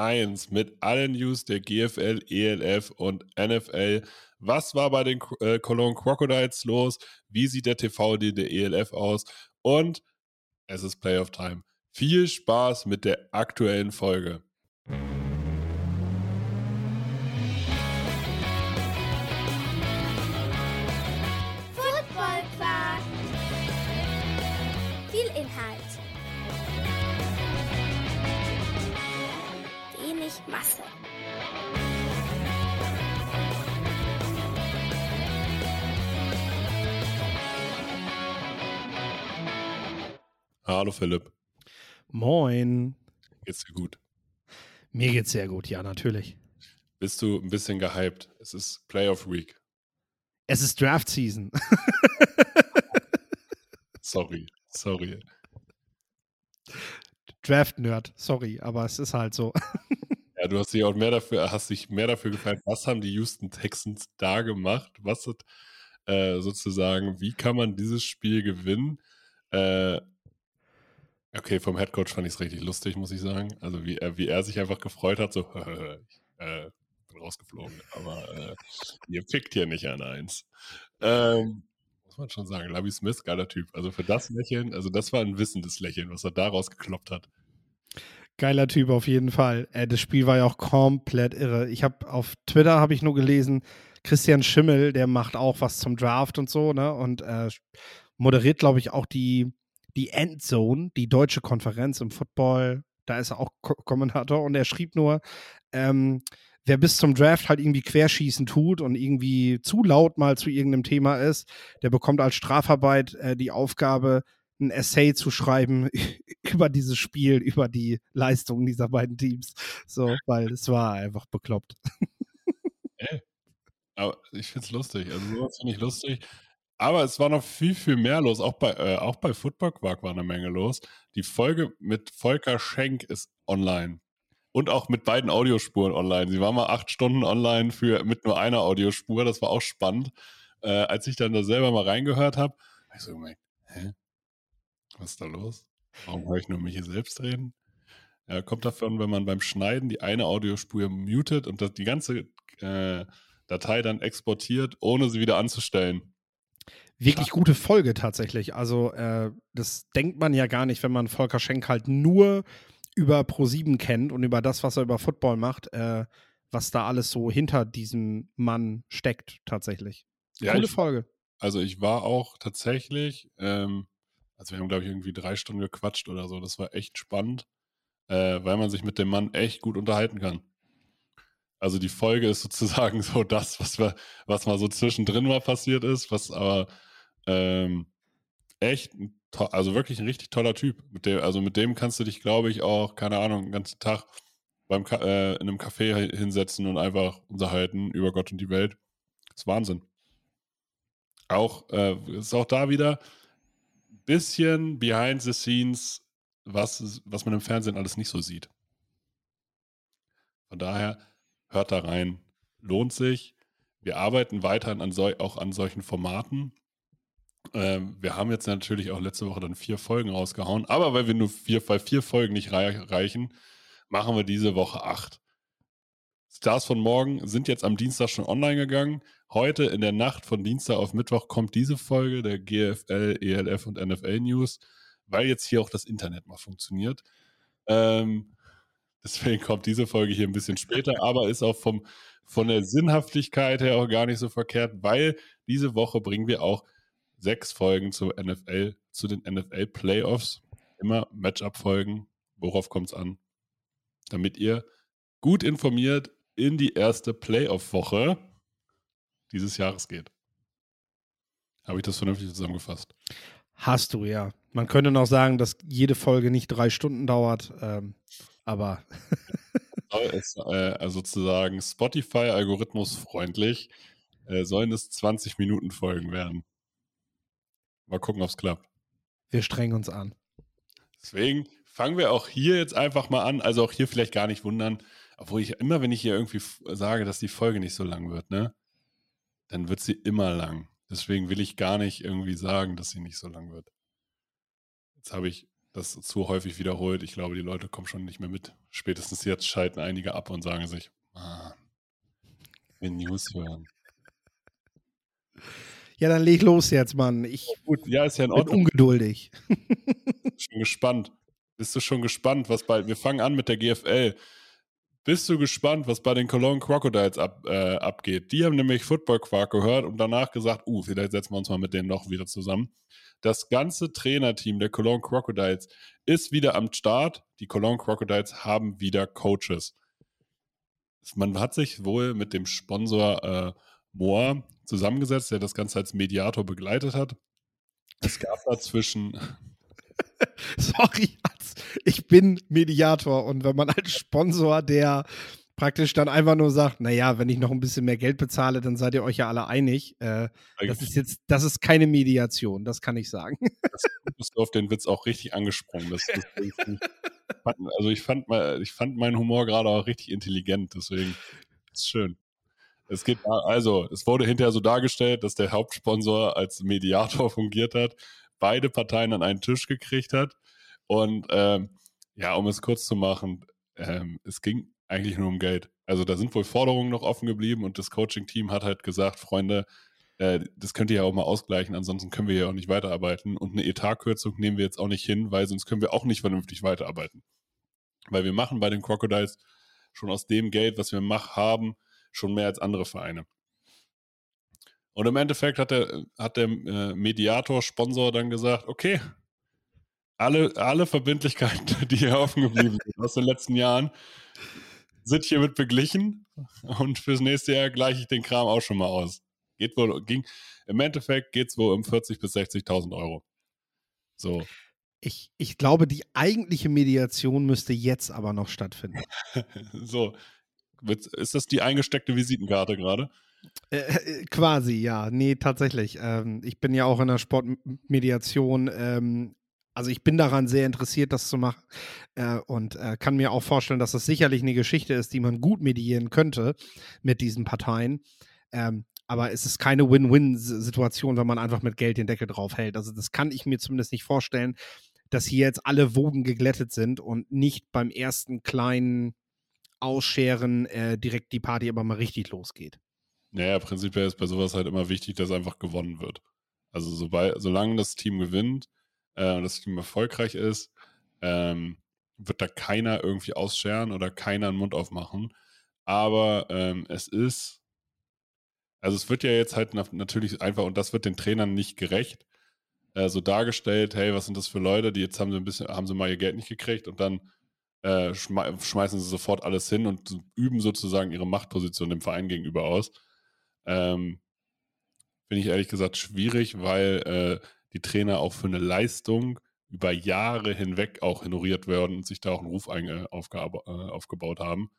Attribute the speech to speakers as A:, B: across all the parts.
A: 1 mit allen News der GFL, ELF und NFL. Was war bei den äh, Cologne Crocodiles los? Wie sieht der TV-Deal der ELF aus? Und es ist Playoff Time. Viel Spaß mit der aktuellen Folge.
B: Masse.
A: Hallo Philipp,
C: Moin.
A: geht's dir gut?
C: Mir geht's sehr gut, ja, natürlich.
A: Bist du ein bisschen gehypt? Es ist Playoff Week.
C: Es ist Draft Season.
A: Sorry, sorry.
C: Draft Nerd, sorry, aber es ist halt so.
A: Ja, du hast dich auch mehr dafür, hast dich mehr dafür gefallen, was haben die Houston Texans da gemacht? Was hat äh, sozusagen, wie kann man dieses Spiel gewinnen? Äh, okay, vom Headcoach fand ich es richtig lustig, muss ich sagen. Also wie er, wie er sich einfach gefreut hat, so äh, bin rausgeflogen, aber äh, ihr pickt hier nicht an eins. Ähm, muss man schon sagen, Lavi Smith, geiler Typ. Also für das Lächeln, also das war ein wissendes Lächeln, was er da rausgekloppt hat.
C: Geiler Typ auf jeden Fall. Äh, das Spiel war ja auch komplett irre. Ich habe auf Twitter habe ich nur gelesen, Christian Schimmel, der macht auch was zum Draft und so, ne? Und äh, moderiert, glaube ich, auch die, die Endzone, die deutsche Konferenz im Football. Da ist er auch Ko Kommentator und er schrieb nur, ähm, wer bis zum Draft halt irgendwie Querschießen tut und irgendwie zu laut mal zu irgendeinem Thema ist, der bekommt als Strafarbeit äh, die Aufgabe, ein Essay zu schreiben über dieses Spiel, über die Leistungen dieser beiden Teams. So, weil es war einfach bekloppt.
A: Ey. Aber ich finde es lustig. Also sowas finde ich lustig. Aber es war noch viel, viel mehr los. Auch bei, äh, auch bei Football Quark war eine Menge los. Die Folge mit Volker Schenk ist online. Und auch mit beiden Audiospuren online. Sie war mal acht Stunden online für, mit nur einer Audiospur. Das war auch spannend. Äh, als ich dann da selber mal reingehört habe, habe ich so gemerkt, hä? Was ist da los? Warum höre ich nur mich hier selbst reden? Ja, kommt davon, wenn man beim Schneiden die eine Audiospur mutet und das, die ganze äh, Datei dann exportiert, ohne sie wieder anzustellen.
C: Wirklich gute Folge tatsächlich. Also, äh, das denkt man ja gar nicht, wenn man Volker Schenk halt nur über Pro7 kennt und über das, was er über Football macht, äh, was da alles so hinter diesem Mann steckt, tatsächlich.
A: Ja,
C: Coole
A: ich,
C: Folge.
A: also ich war auch tatsächlich, ähm, also wir haben, glaube ich, irgendwie drei Stunden gequatscht oder so. Das war echt spannend, äh, weil man sich mit dem Mann echt gut unterhalten kann. Also die Folge ist sozusagen so das, was, wir, was mal so zwischendrin mal passiert ist, was aber ähm, echt, also wirklich ein richtig toller Typ. Mit dem, also mit dem kannst du dich, glaube ich, auch, keine Ahnung, den ganzen Tag beim äh, in einem Café hi- hinsetzen und einfach unterhalten über Gott und die Welt. Das ist Wahnsinn. Auch, äh, ist auch da wieder bisschen behind the scenes, was, was man im Fernsehen alles nicht so sieht. Von daher, hört da rein. Lohnt sich. Wir arbeiten weiterhin an auch an solchen Formaten. Ähm, wir haben jetzt natürlich auch letzte Woche dann vier Folgen rausgehauen, aber weil wir nur vier, weil vier Folgen nicht rei reichen, machen wir diese Woche acht. Stars von morgen sind jetzt am Dienstag schon online gegangen. Heute in der Nacht von Dienstag auf Mittwoch kommt diese Folge der GFL, ELF und NFL News, weil jetzt hier auch das Internet mal funktioniert. Ähm, deswegen kommt diese Folge hier ein bisschen später, aber ist auch vom, von der Sinnhaftigkeit her auch gar nicht so verkehrt, weil diese Woche bringen wir auch sechs Folgen zur NFL, zu den NFL Playoffs. Immer Matchup-Folgen. Worauf kommt es an? Damit ihr gut informiert in die erste Playoff-Woche dieses Jahres geht. Habe ich das vernünftig zusammengefasst?
C: Hast du, ja. Man könnte noch sagen, dass jede Folge nicht drei Stunden dauert, ähm, aber
A: es äh, sozusagen Spotify-Algorithmus freundlich, äh, sollen es 20 Minuten Folgen werden. Mal gucken, ob es klappt.
C: Wir strengen uns an.
A: Deswegen fangen wir auch hier jetzt einfach mal an. Also auch hier vielleicht gar nicht wundern, obwohl ich immer, wenn ich hier irgendwie sage, dass die Folge nicht so lang wird, ne, dann wird sie immer lang. Deswegen will ich gar nicht irgendwie sagen, dass sie nicht so lang wird. Jetzt habe ich das zu häufig wiederholt. Ich glaube, die Leute kommen schon nicht mehr mit. Spätestens jetzt schalten einige ab und sagen sich, man, will News hören.
C: Ja, dann leg los jetzt, Mann. Ich
A: Gut, ja, ist ja in
C: bin
A: Ordnung.
C: ungeduldig.
A: schon gespannt. Bist du schon gespannt, was bald. Wir fangen an mit der GFL. Bist du gespannt, was bei den Cologne Crocodiles ab, äh, abgeht? Die haben nämlich Football Quark gehört und danach gesagt, uh, vielleicht setzen wir uns mal mit denen noch wieder zusammen. Das ganze Trainerteam der Cologne Crocodiles ist wieder am Start. Die Cologne Crocodiles haben wieder Coaches. Man hat sich wohl mit dem Sponsor äh, Moore zusammengesetzt, der das Ganze als Mediator begleitet hat. Es gab dazwischen
C: Sorry, ich bin Mediator und wenn man als Sponsor, der praktisch dann einfach nur sagt, naja, wenn ich noch ein bisschen mehr Geld bezahle, dann seid ihr euch ja alle einig. Äh, das ist jetzt, das ist keine Mediation, das kann ich sagen.
A: bist du auf den Witz auch richtig angesprungen. Das, das, fand, also ich fand, ich fand meinen Humor gerade auch richtig intelligent, deswegen ist schön. Es geht also, es wurde hinterher so dargestellt, dass der Hauptsponsor als Mediator fungiert hat, beide Parteien an einen Tisch gekriegt hat und ähm, ja, um es kurz zu machen, ähm, es ging eigentlich nur um Geld. Also da sind wohl Forderungen noch offen geblieben und das Coaching-Team hat halt gesagt, Freunde, äh, das könnt ihr ja auch mal ausgleichen, ansonsten können wir ja auch nicht weiterarbeiten. Und eine Etatkürzung nehmen wir jetzt auch nicht hin, weil sonst können wir auch nicht vernünftig weiterarbeiten. Weil wir machen bei den Crocodiles schon aus dem Geld, was wir mach, haben, schon mehr als andere Vereine. Und im Endeffekt hat der, hat der äh, Mediator-Sponsor dann gesagt, okay, alle, alle Verbindlichkeiten, die hier offen geblieben sind aus den letzten Jahren, sind hiermit beglichen und fürs nächste Jahr gleiche ich den Kram auch schon mal aus. Geht wohl, ging, im Endeffekt geht es wohl um 40.000 bis 60.000 Euro. So.
C: Ich, ich glaube, die eigentliche Mediation müsste jetzt aber noch stattfinden.
A: so. Ist das die eingesteckte Visitenkarte gerade?
C: Äh, äh, quasi, ja. Nee, tatsächlich. Ähm, ich bin ja auch in der Sportmediation. Ähm, also ich bin daran sehr interessiert, das zu machen äh, und äh, kann mir auch vorstellen, dass das sicherlich eine Geschichte ist, die man gut mediieren könnte mit diesen Parteien. Ähm, aber es ist keine Win-Win-Situation, wenn man einfach mit Geld den Deckel drauf hält. Also das kann ich mir zumindest nicht vorstellen, dass hier jetzt alle Wogen geglättet sind und nicht beim ersten kleinen Ausscheren äh, direkt die Party aber mal richtig losgeht.
A: Naja, prinzipiell ist bei sowas halt immer wichtig, dass einfach gewonnen wird. Also sobald, solange das Team gewinnt äh, und das Team erfolgreich ist, ähm, wird da keiner irgendwie ausscheren oder keiner einen Mund aufmachen. Aber ähm, es ist, also es wird ja jetzt halt natürlich einfach, und das wird den Trainern nicht gerecht, äh, so dargestellt, hey, was sind das für Leute, die jetzt haben sie ein bisschen, haben sie mal ihr Geld nicht gekriegt und dann äh, schme schmeißen sie sofort alles hin und üben sozusagen ihre Machtposition dem Verein gegenüber aus. Ähm, Finde ich ehrlich gesagt schwierig, weil äh, die Trainer auch für eine Leistung über Jahre hinweg auch honoriert werden und sich da auch einen Ruf äh, aufgebaut haben.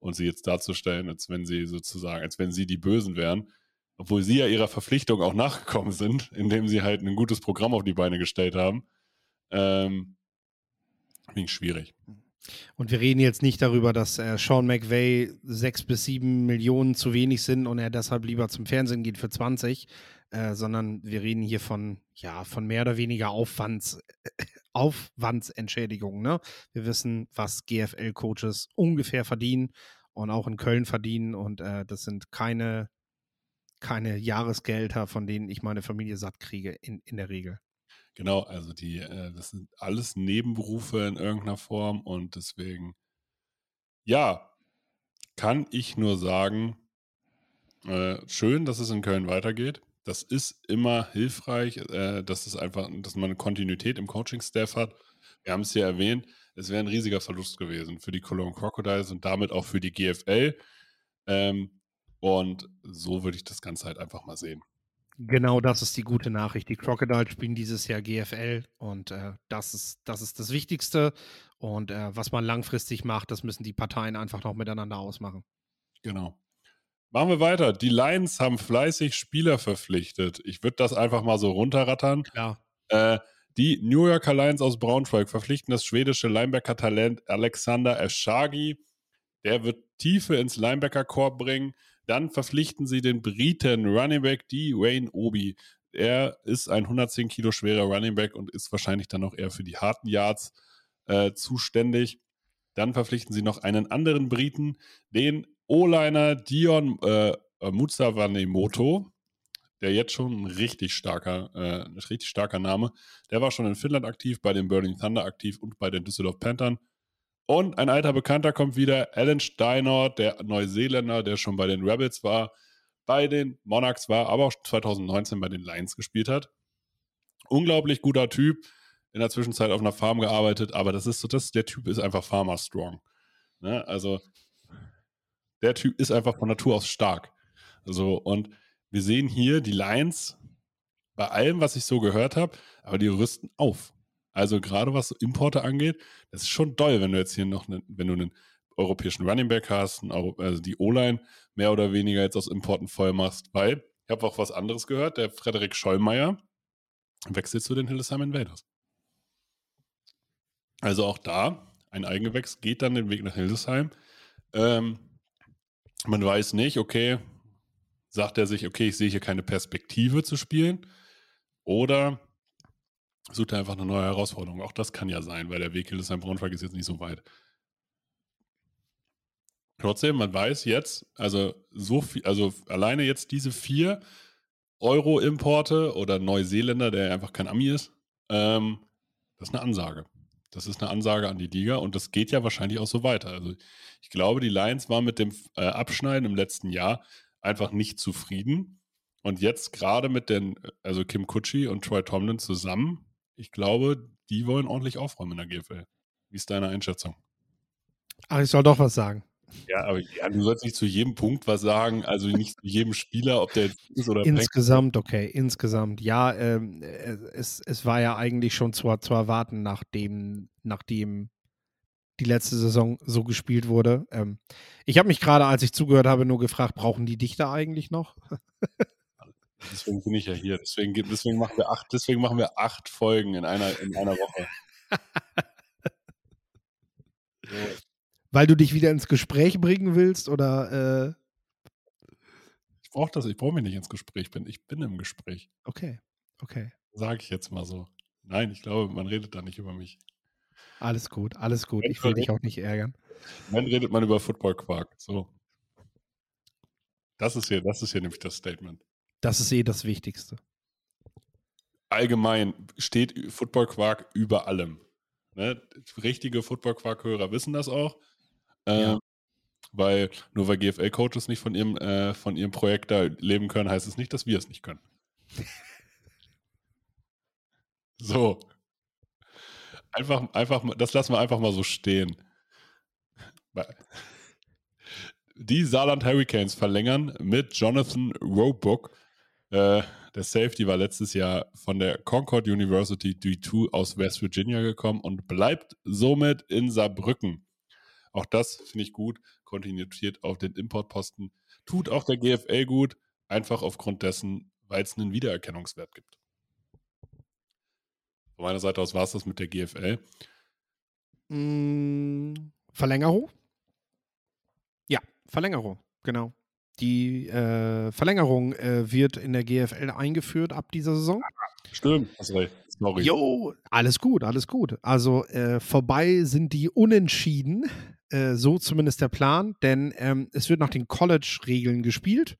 A: Und sie jetzt darzustellen, als wenn sie sozusagen, als wenn sie die Bösen wären, obwohl sie ja ihrer Verpflichtung auch nachgekommen sind, indem sie halt ein gutes Programm auf die Beine gestellt haben. Ähm, ich schwierig.
C: Und wir reden jetzt nicht darüber, dass äh, Sean McVay sechs bis sieben Millionen zu wenig sind und er deshalb lieber zum Fernsehen geht für 20, äh, sondern wir reden hier von, ja, von mehr oder weniger Aufwands, Aufwandsentschädigung. Ne? Wir wissen, was GFL-Coaches ungefähr verdienen und auch in Köln verdienen und äh, das sind keine, keine Jahresgelder, von denen ich meine Familie satt kriege, in, in der Regel.
A: Genau, also die, äh, das sind alles Nebenberufe in irgendeiner Form und deswegen, ja, kann ich nur sagen, äh, schön, dass es in Köln weitergeht. Das ist immer hilfreich, äh, dass es einfach, dass man eine Kontinuität im Coaching-Staff hat. Wir haben es hier erwähnt, es wäre ein riesiger Verlust gewesen für die Cologne Crocodiles und damit auch für die GFL. Ähm, und so würde ich das Ganze halt einfach mal sehen.
C: Genau das ist die gute Nachricht. Die Crocodiles spielen dieses Jahr GFL und äh, das, ist, das ist das Wichtigste. Und äh, was man langfristig macht, das müssen die Parteien einfach noch miteinander ausmachen.
A: Genau. Machen wir weiter. Die Lions haben fleißig Spieler verpflichtet. Ich würde das einfach mal so runterrattern.
C: Ja.
A: Äh, die New Yorker Lions aus Braunschweig verpflichten das schwedische Linebacker-Talent Alexander Eschagi. Der wird Tiefe ins Linebacker-Korb bringen. Dann verpflichten sie den Briten Running Back, die Wayne Obi. Er ist ein 110 Kilo schwerer Running Back und ist wahrscheinlich dann auch eher für die harten Yards äh, zuständig. Dann verpflichten sie noch einen anderen Briten, den O-Liner Dion äh, Mutsawanemoto, der jetzt schon ein richtig starker, äh, ein richtig starker Name. Der war schon in Finnland aktiv, bei den Burning Thunder aktiv und bei den Düsseldorf Panthern. Und ein alter Bekannter kommt wieder, Alan Steiner, der Neuseeländer, der schon bei den Rebels war, bei den Monarchs war, aber auch 2019 bei den Lions gespielt hat. Unglaublich guter Typ, in der Zwischenzeit auf einer Farm gearbeitet, aber das ist so, das, der Typ ist einfach Farmer Strong. Ne? Also der Typ ist einfach von Natur aus stark. So, und wir sehen hier die Lions bei allem, was ich so gehört habe, aber die rüsten auf. Also gerade was Importe angeht, das ist schon doll, wenn du jetzt hier noch, ne, wenn du einen europäischen Running Back hast, also die O-Line mehr oder weniger jetzt aus Importen voll machst, weil ich habe auch was anderes gehört, der Frederik Schollmeier wechselt zu den Hildesheim Invaders. Also auch da, ein Eigengewächs geht dann den Weg nach Hildesheim. Ähm, man weiß nicht, okay, sagt er sich, okay, ich sehe hier keine Perspektive zu spielen. Oder sucht er einfach eine neue Herausforderung. Auch das kann ja sein, weil der Weg Hildesheim Braunschweig ist jetzt nicht so weit. Trotzdem, man weiß jetzt, also so viel, also alleine jetzt diese vier Euro-Importe oder Neuseeländer, der einfach kein Ami ist, ähm, das ist eine Ansage. Das ist eine Ansage an die Liga und das geht ja wahrscheinlich auch so weiter. Also ich glaube, die Lions waren mit dem äh, Abschneiden im letzten Jahr einfach nicht zufrieden. Und jetzt gerade mit den, also Kim Kutschi und Troy Tomlin zusammen, ich glaube, die wollen ordentlich aufräumen in der GFL. Wie ist deine Einschätzung?
C: Ach, ich soll doch was sagen.
A: Ja, aber ja, du sollst nicht zu jedem Punkt was sagen, also nicht zu jedem Spieler, ob der jetzt ist oder
C: Insgesamt, okay, insgesamt. Ja, ähm, äh, es, es war ja eigentlich schon zu, zu erwarten, nachdem, nachdem die letzte Saison so gespielt wurde. Ähm, ich habe mich gerade, als ich zugehört habe, nur gefragt, brauchen die Dichter eigentlich noch?
A: Deswegen bin ich ja hier. Deswegen, deswegen, machen wir acht, deswegen machen wir acht Folgen in einer, in einer Woche.
C: so. Weil du dich wieder ins Gespräch bringen willst oder? Äh
A: ich brauche das, ich brauche mich nicht ins Gespräch bin. Ich bin im Gespräch.
C: Okay, okay.
A: Sage ich jetzt mal so. Nein, ich glaube, man redet da nicht über mich.
C: Alles gut, alles gut. Ich will dich auch nicht ärgern.
A: Dann redet man über Football Quark. So. Das ist hier, das ist hier nämlich das Statement.
C: Das ist eh das Wichtigste.
A: Allgemein steht Football Quark über allem. Ne? Richtige Football Quark-Hörer wissen das auch. Ja. Ähm, weil nur weil GFL-Coaches nicht von ihrem, äh, von ihrem Projekt da leben können, heißt es nicht, dass wir es nicht können. so. Einfach, einfach, das lassen wir einfach mal so stehen. Die Saarland Hurricanes verlängern mit Jonathan Roebuck. Äh, der Safety war letztes Jahr von der Concord University D2 aus West Virginia gekommen und bleibt somit in Saarbrücken. Auch das finde ich gut. Kontinuität auf den Importposten. Tut auch der GFL gut, einfach aufgrund dessen, weil es einen Wiedererkennungswert gibt. Von meiner Seite aus war es das mit der GFL.
C: Mm, Verlängerung? Ja, Verlängerung, genau. Die äh, Verlängerung äh, wird in der GFL eingeführt ab dieser Saison.
A: Stimmt, hast recht.
C: Sorry. Jo, alles gut, alles gut. Also äh, vorbei sind die Unentschieden, äh, so zumindest der Plan, denn ähm, es wird nach den College-Regeln gespielt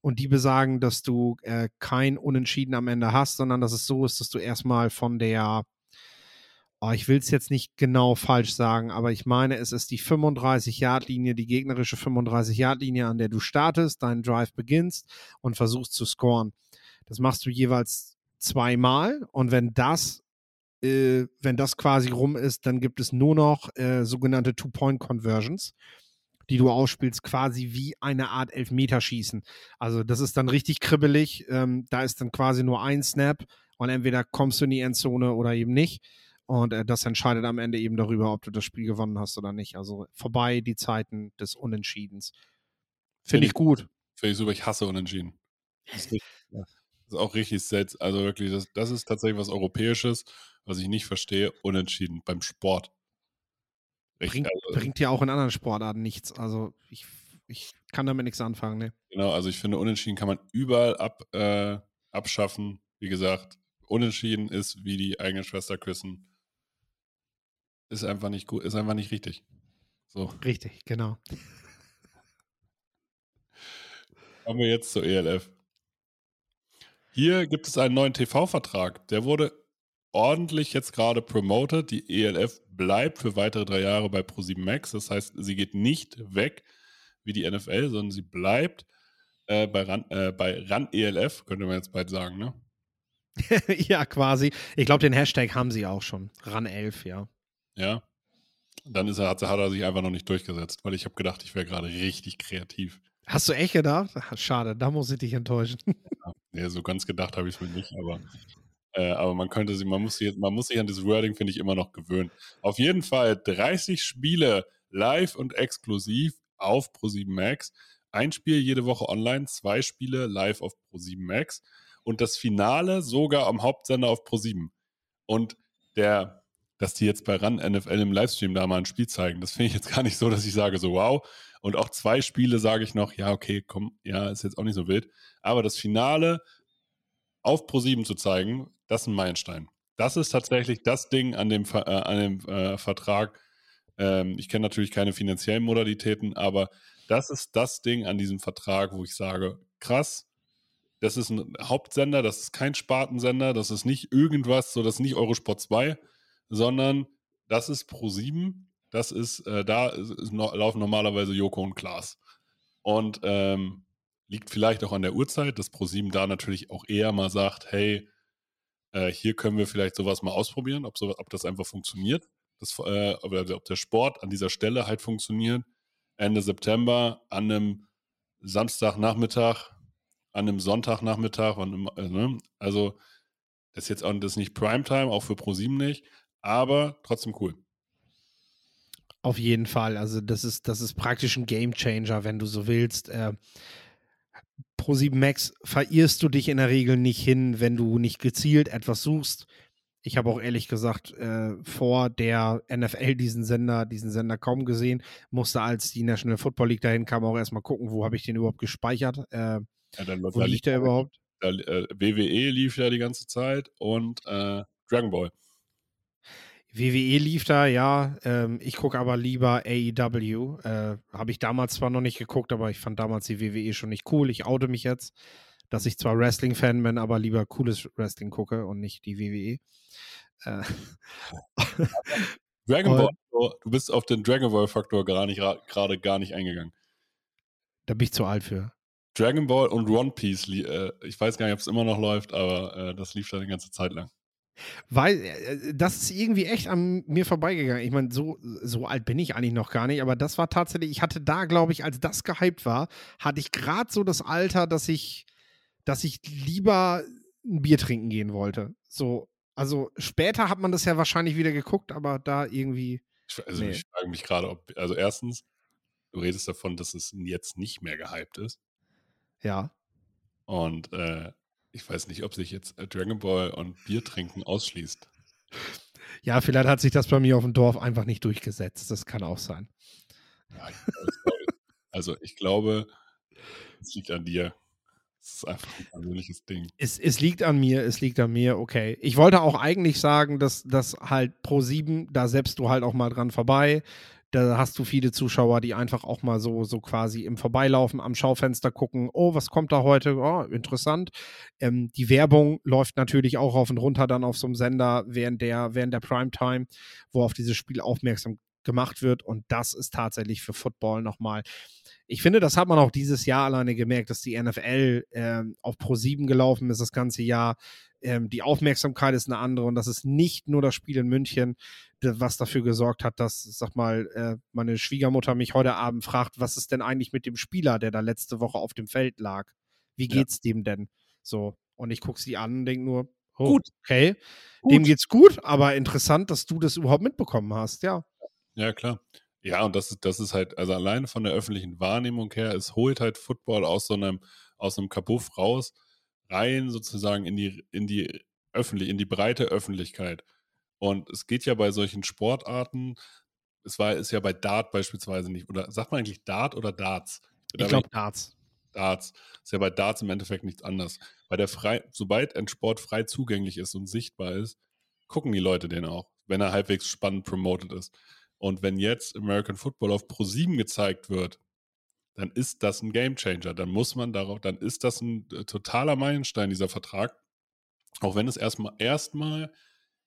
C: und die besagen, dass du äh, kein Unentschieden am Ende hast, sondern dass es so ist, dass du erstmal von der oh, ich will es jetzt nicht genau falsch sagen, aber ich meine, es ist die 35-Yard-Linie, die gegnerische 35-Yard-Linie, an der du startest, deinen Drive beginnst und versuchst zu scoren. Das machst du jeweils zweimal und wenn das äh, wenn das quasi rum ist, dann gibt es nur noch äh, sogenannte Two-Point-Conversions. die du ausspielst, quasi wie eine Art Elfmeterschießen. Also das ist dann richtig kribbelig. Ähm, da ist dann quasi nur ein Snap und entweder kommst du in die Endzone oder eben nicht. Und äh, das entscheidet am Ende eben darüber, ob du das Spiel gewonnen hast oder nicht. Also vorbei die Zeiten des Unentschiedens. Finde ich gut.
A: Finde ich super, ich hasse Unentschieden. Das ist, das ist auch richtig seltsam. Also wirklich, das, das ist tatsächlich was Europäisches, was ich nicht verstehe. Unentschieden beim Sport.
C: Richtig, bringt, also, bringt ja auch in anderen Sportarten nichts. Also ich, ich kann damit nichts anfangen. Ne?
A: Genau, also ich finde, Unentschieden kann man überall ab, äh, abschaffen. Wie gesagt, Unentschieden ist wie die eigene Schwester küssen ist einfach nicht gut, ist einfach nicht richtig. So.
C: Richtig, genau.
A: Kommen wir jetzt zur ELF. Hier gibt es einen neuen TV-Vertrag. Der wurde ordentlich jetzt gerade promoted. Die ELF bleibt für weitere drei Jahre bei Pro7 Max. Das heißt, sie geht nicht weg wie die NFL, sondern sie bleibt äh, bei, RAN, äh, bei RAN ELF, könnte man jetzt bald sagen, ne?
C: ja, quasi. Ich glaube, den Hashtag haben sie auch schon. RAN 11, ja.
A: Ja. Dann ist er, hat, hat er sich einfach noch nicht durchgesetzt, weil ich habe gedacht, ich wäre gerade richtig kreativ.
C: Hast du echt gedacht? Schade, da muss ich dich enttäuschen.
A: Ja, nee, so ganz gedacht habe ich es mir nicht, aber, äh, aber man könnte sich, man muss, sich, man muss sich an dieses Wording, finde ich, immer noch gewöhnen. Auf jeden Fall 30 Spiele live und exklusiv auf Pro7 Max. Ein Spiel jede Woche online, zwei Spiele live auf Pro7 Max und das Finale sogar am Hauptsender auf Pro7. Und der dass die jetzt bei RAN NFL im Livestream da mal ein Spiel zeigen. Das finde ich jetzt gar nicht so, dass ich sage so wow. Und auch zwei Spiele sage ich noch, ja, okay, komm, ja, ist jetzt auch nicht so wild. Aber das Finale auf Pro7 zu zeigen, das ist ein Meilenstein. Das ist tatsächlich das Ding an dem, äh, an dem äh, Vertrag. Ähm, ich kenne natürlich keine finanziellen Modalitäten, aber das ist das Ding an diesem Vertrag, wo ich sage, krass, das ist ein Hauptsender, das ist kein Spartensender, das ist nicht irgendwas, so das ist nicht Eurosport 2, sondern das ist Pro7, das ist, äh, da ist, ist, laufen normalerweise Joko und Klaas. Und ähm, liegt vielleicht auch an der Uhrzeit, dass Pro7 da natürlich auch eher mal sagt, hey, äh, hier können wir vielleicht sowas mal ausprobieren, ob, so, ob das einfach funktioniert, das, äh, ob der Sport an dieser Stelle halt funktioniert. Ende September an einem Samstagnachmittag, an einem Sonntagnachmittag, äh, ne? also das ist jetzt auch das ist nicht Primetime, auch für Pro7 nicht, aber trotzdem cool.
C: Auf jeden Fall. Also, das ist, das ist praktisch ein Game Changer, wenn du so willst. Äh, Pro 7 Max verirrst du dich in der Regel nicht hin, wenn du nicht gezielt etwas suchst. Ich habe auch ehrlich gesagt äh, vor der NFL diesen Sender, diesen Sender kaum gesehen. Musste, als die National Football League dahin kam, auch erstmal gucken, wo habe ich den überhaupt gespeichert. Äh, ja, dann, wo liegt der überhaupt?
A: Da, äh, WWE lief ja die ganze Zeit und äh, Dragon Ball.
C: WWE lief da, ja. Ähm, ich gucke aber lieber AEW. Äh, Habe ich damals zwar noch nicht geguckt, aber ich fand damals die WWE schon nicht cool. Ich oute mich jetzt, dass ich zwar Wrestling-Fan bin, aber lieber cooles Wrestling gucke und nicht die WWE. Äh.
A: Dragon Ball, du bist auf den Dragon Ball-Faktor gerade gar nicht eingegangen.
C: Da bin ich zu alt für.
A: Dragon Ball und One Piece, äh, ich weiß gar nicht, ob es immer noch läuft, aber äh, das lief da eine ganze Zeit lang.
C: Weil äh, das ist irgendwie echt an mir vorbeigegangen. Ich meine, so, so alt bin ich eigentlich noch gar nicht, aber das war tatsächlich, ich hatte da, glaube ich, als das gehypt war, hatte ich gerade so das Alter, dass ich, dass ich lieber ein Bier trinken gehen wollte. So, also später hat man das ja wahrscheinlich wieder geguckt, aber da irgendwie.
A: Also nee. ich frage mich gerade, ob, also erstens, du redest davon, dass es jetzt nicht mehr gehypt ist.
C: Ja.
A: Und äh, ich weiß nicht, ob sich jetzt äh, Dragon Ball und Bier trinken ausschließt.
C: Ja, vielleicht hat sich das bei mir auf dem Dorf einfach nicht durchgesetzt. Das kann auch sein.
A: Ja, also ich glaube, es liegt an dir. Es ist einfach ein persönliches Ding.
C: Es, es, liegt an mir, es liegt an mir, okay. Ich wollte auch eigentlich sagen, dass das halt Pro 7, da selbst du halt auch mal dran vorbei. Da hast du viele Zuschauer, die einfach auch mal so, so quasi im Vorbeilaufen am Schaufenster gucken, oh, was kommt da heute? Oh, interessant. Ähm, die Werbung läuft natürlich auch rauf und runter dann auf so einem Sender während der, während der Primetime, wo auf dieses Spiel aufmerksam gemacht wird. Und das ist tatsächlich für Football nochmal. Ich finde, das hat man auch dieses Jahr alleine gemerkt, dass die NFL ähm, auf Pro 7 gelaufen ist das ganze Jahr. Ähm, die Aufmerksamkeit ist eine andere und das ist nicht nur das Spiel in München, was dafür gesorgt hat, dass, sag mal, äh, meine Schwiegermutter mich heute Abend fragt, was ist denn eigentlich mit dem Spieler, der da letzte Woche auf dem Feld lag? Wie geht's ja. dem denn? So. Und ich gucke sie an und denke nur, oh, gut, okay, gut. dem geht's gut, aber interessant, dass du das überhaupt mitbekommen hast, ja.
A: Ja, klar. Ja, und das ist, das ist halt, also alleine von der öffentlichen Wahrnehmung her, es holt halt Football aus so einem, aus einem Kabuff raus, rein sozusagen in die, in die öffentlich, in die breite Öffentlichkeit. Und es geht ja bei solchen Sportarten, es war, ist ja bei Dart beispielsweise nicht, oder sagt man eigentlich Dart oder Darts?
C: Ich glaube Darts.
A: Darts. Ist ja bei Darts im Endeffekt nichts anderes. Bei der frei, sobald ein Sport frei zugänglich ist und sichtbar ist, gucken die Leute den auch, wenn er halbwegs spannend promoted ist. Und wenn jetzt American Football auf Pro 7 gezeigt wird, dann ist das ein Gamechanger. Dann muss man darauf, dann ist das ein äh, totaler Meilenstein, dieser Vertrag. Auch wenn es erstmal erstmal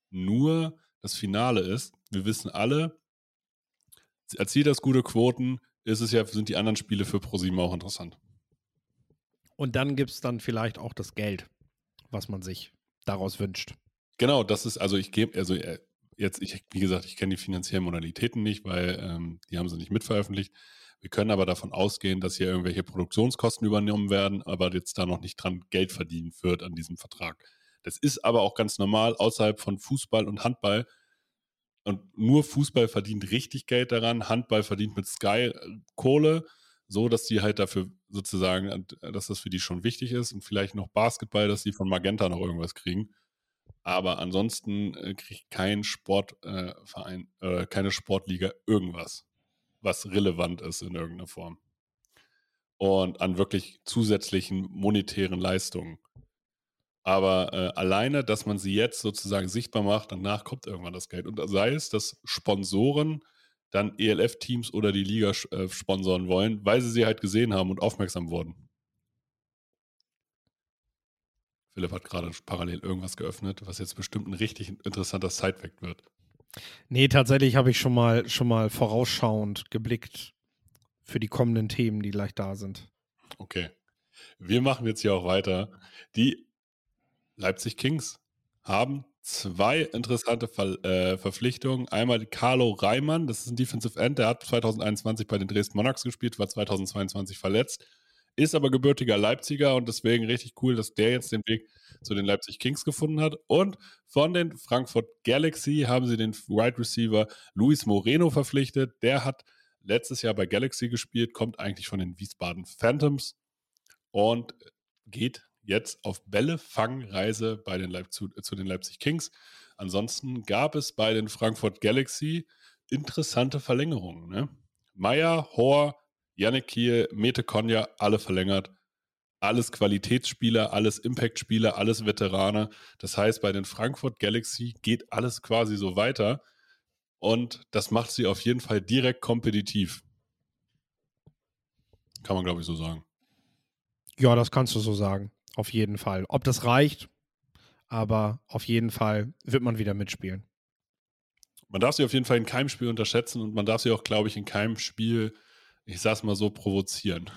A: nur das Finale ist. Wir wissen alle, erzielt das gute Quoten, ist es ja, sind die anderen Spiele für ProSieben auch interessant.
C: Und dann gibt es dann vielleicht auch das Geld, was man sich daraus wünscht.
A: Genau, das ist, also ich gebe, also äh, jetzt, ich, wie gesagt, ich kenne die finanziellen Modalitäten nicht, weil ähm, die haben sie nicht mitveröffentlicht. Wir können aber davon ausgehen, dass hier irgendwelche Produktionskosten übernommen werden, aber jetzt da noch nicht dran Geld verdient wird an diesem Vertrag. Das ist aber auch ganz normal außerhalb von Fußball und Handball. Und nur Fußball verdient richtig Geld daran, Handball verdient mit Sky äh, Kohle, so dass die halt dafür sozusagen, dass das für die schon wichtig ist und vielleicht noch Basketball, dass die von Magenta noch irgendwas kriegen. Aber ansonsten äh, kriegt kein Sportverein, äh, äh, keine Sportliga irgendwas, was relevant ist in irgendeiner Form. Und an wirklich zusätzlichen monetären Leistungen. Aber äh, alleine, dass man sie jetzt sozusagen sichtbar macht, danach kommt irgendwann das Geld. Und sei es, dass Sponsoren dann ELF-Teams oder die Liga äh, sponsoren wollen, weil sie sie halt gesehen haben und aufmerksam wurden. Philipp hat gerade parallel irgendwas geöffnet, was jetzt bestimmt ein richtig interessanter Sidefact wird.
C: Nee, tatsächlich habe ich schon mal, schon mal vorausschauend geblickt für die kommenden Themen, die gleich da sind.
A: Okay. Wir machen jetzt hier auch weiter. Die Leipzig Kings haben zwei interessante Ver äh, Verpflichtungen. Einmal Carlo Reimann, das ist ein Defensive End, der hat 2021 bei den Dresden Monarchs gespielt, war 2022 verletzt, ist aber gebürtiger Leipziger und deswegen richtig cool, dass der jetzt den Weg zu den Leipzig Kings gefunden hat. Und von den Frankfurt Galaxy haben sie den Wide Receiver Luis Moreno verpflichtet. Der hat letztes Jahr bei Galaxy gespielt, kommt eigentlich von den Wiesbaden Phantoms und geht jetzt auf Bälle-Fangreise bei den zu, zu, den Leipzig Kings. Ansonsten gab es bei den Frankfurt Galaxy interessante Verlängerungen. Ne? Meier, Hohr, Yannick Kiel, Mete Konja, alle verlängert. Alles Qualitätsspieler, alles Impact-Spieler, alles Veterane. Das heißt, bei den Frankfurt Galaxy geht alles quasi so weiter. Und das macht sie auf jeden Fall direkt kompetitiv. Kann man, glaube ich, so sagen.
C: Ja, das kannst du so sagen. Auf jeden Fall. Ob das reicht, aber auf jeden Fall wird man wieder mitspielen.
A: Man darf sie auf jeden Fall in keinem Spiel unterschätzen und man darf sie auch, glaube ich, in keinem Spiel, ich sag's mal so, provozieren.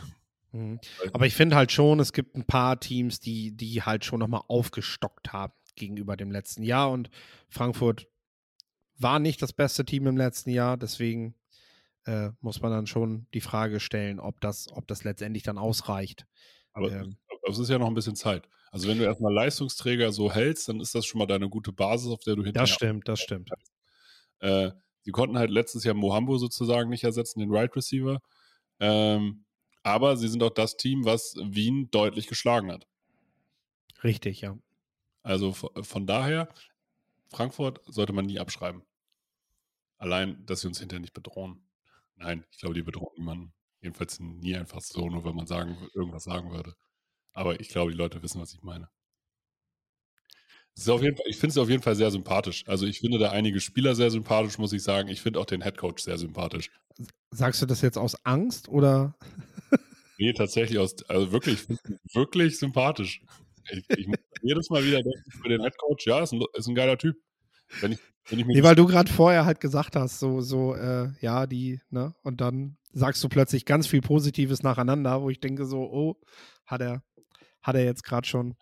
C: Mhm. Aber ich finde halt schon, es gibt ein paar Teams, die, die halt schon nochmal aufgestockt haben gegenüber dem letzten Jahr und Frankfurt war nicht das beste Team im letzten Jahr, deswegen äh, muss man dann schon die Frage stellen, ob das, ob das letztendlich dann ausreicht.
A: Aber ähm, es ist ja noch ein bisschen Zeit. Also wenn du erstmal Leistungsträger so hältst, dann ist das schon mal deine gute Basis, auf der du hinterher...
C: Das stimmt, das stimmt.
A: Äh, sie konnten halt letztes Jahr Mohambo sozusagen nicht ersetzen, den Right Receiver. Ähm, aber sie sind auch das Team, was Wien deutlich geschlagen hat.
C: Richtig, ja.
A: Also von daher, Frankfurt sollte man nie abschreiben. Allein, dass sie uns hinterher nicht bedrohen. Nein, ich glaube, die bedrohen niemanden. Jedenfalls nie einfach so, nur wenn man sagen, irgendwas sagen würde. Aber ich glaube, die Leute wissen, was ich meine. Fall, ich finde es auf jeden Fall sehr sympathisch. Also ich finde da einige Spieler sehr sympathisch, muss ich sagen. Ich finde auch den Headcoach sehr sympathisch.
C: Sagst du das jetzt aus Angst oder?
A: nee, tatsächlich aus, also wirklich, wirklich sympathisch. Ich, ich muss jedes Mal wieder denken für den Headcoach, ja, ist ein, ist ein geiler Typ. wenn ich, wenn ich
C: Nee, weil du gerade vorher halt gesagt hast, so, so, äh, ja, die, ne? Und dann sagst du plötzlich ganz viel Positives nacheinander, wo ich denke so, oh, hat er, hat er jetzt gerade schon.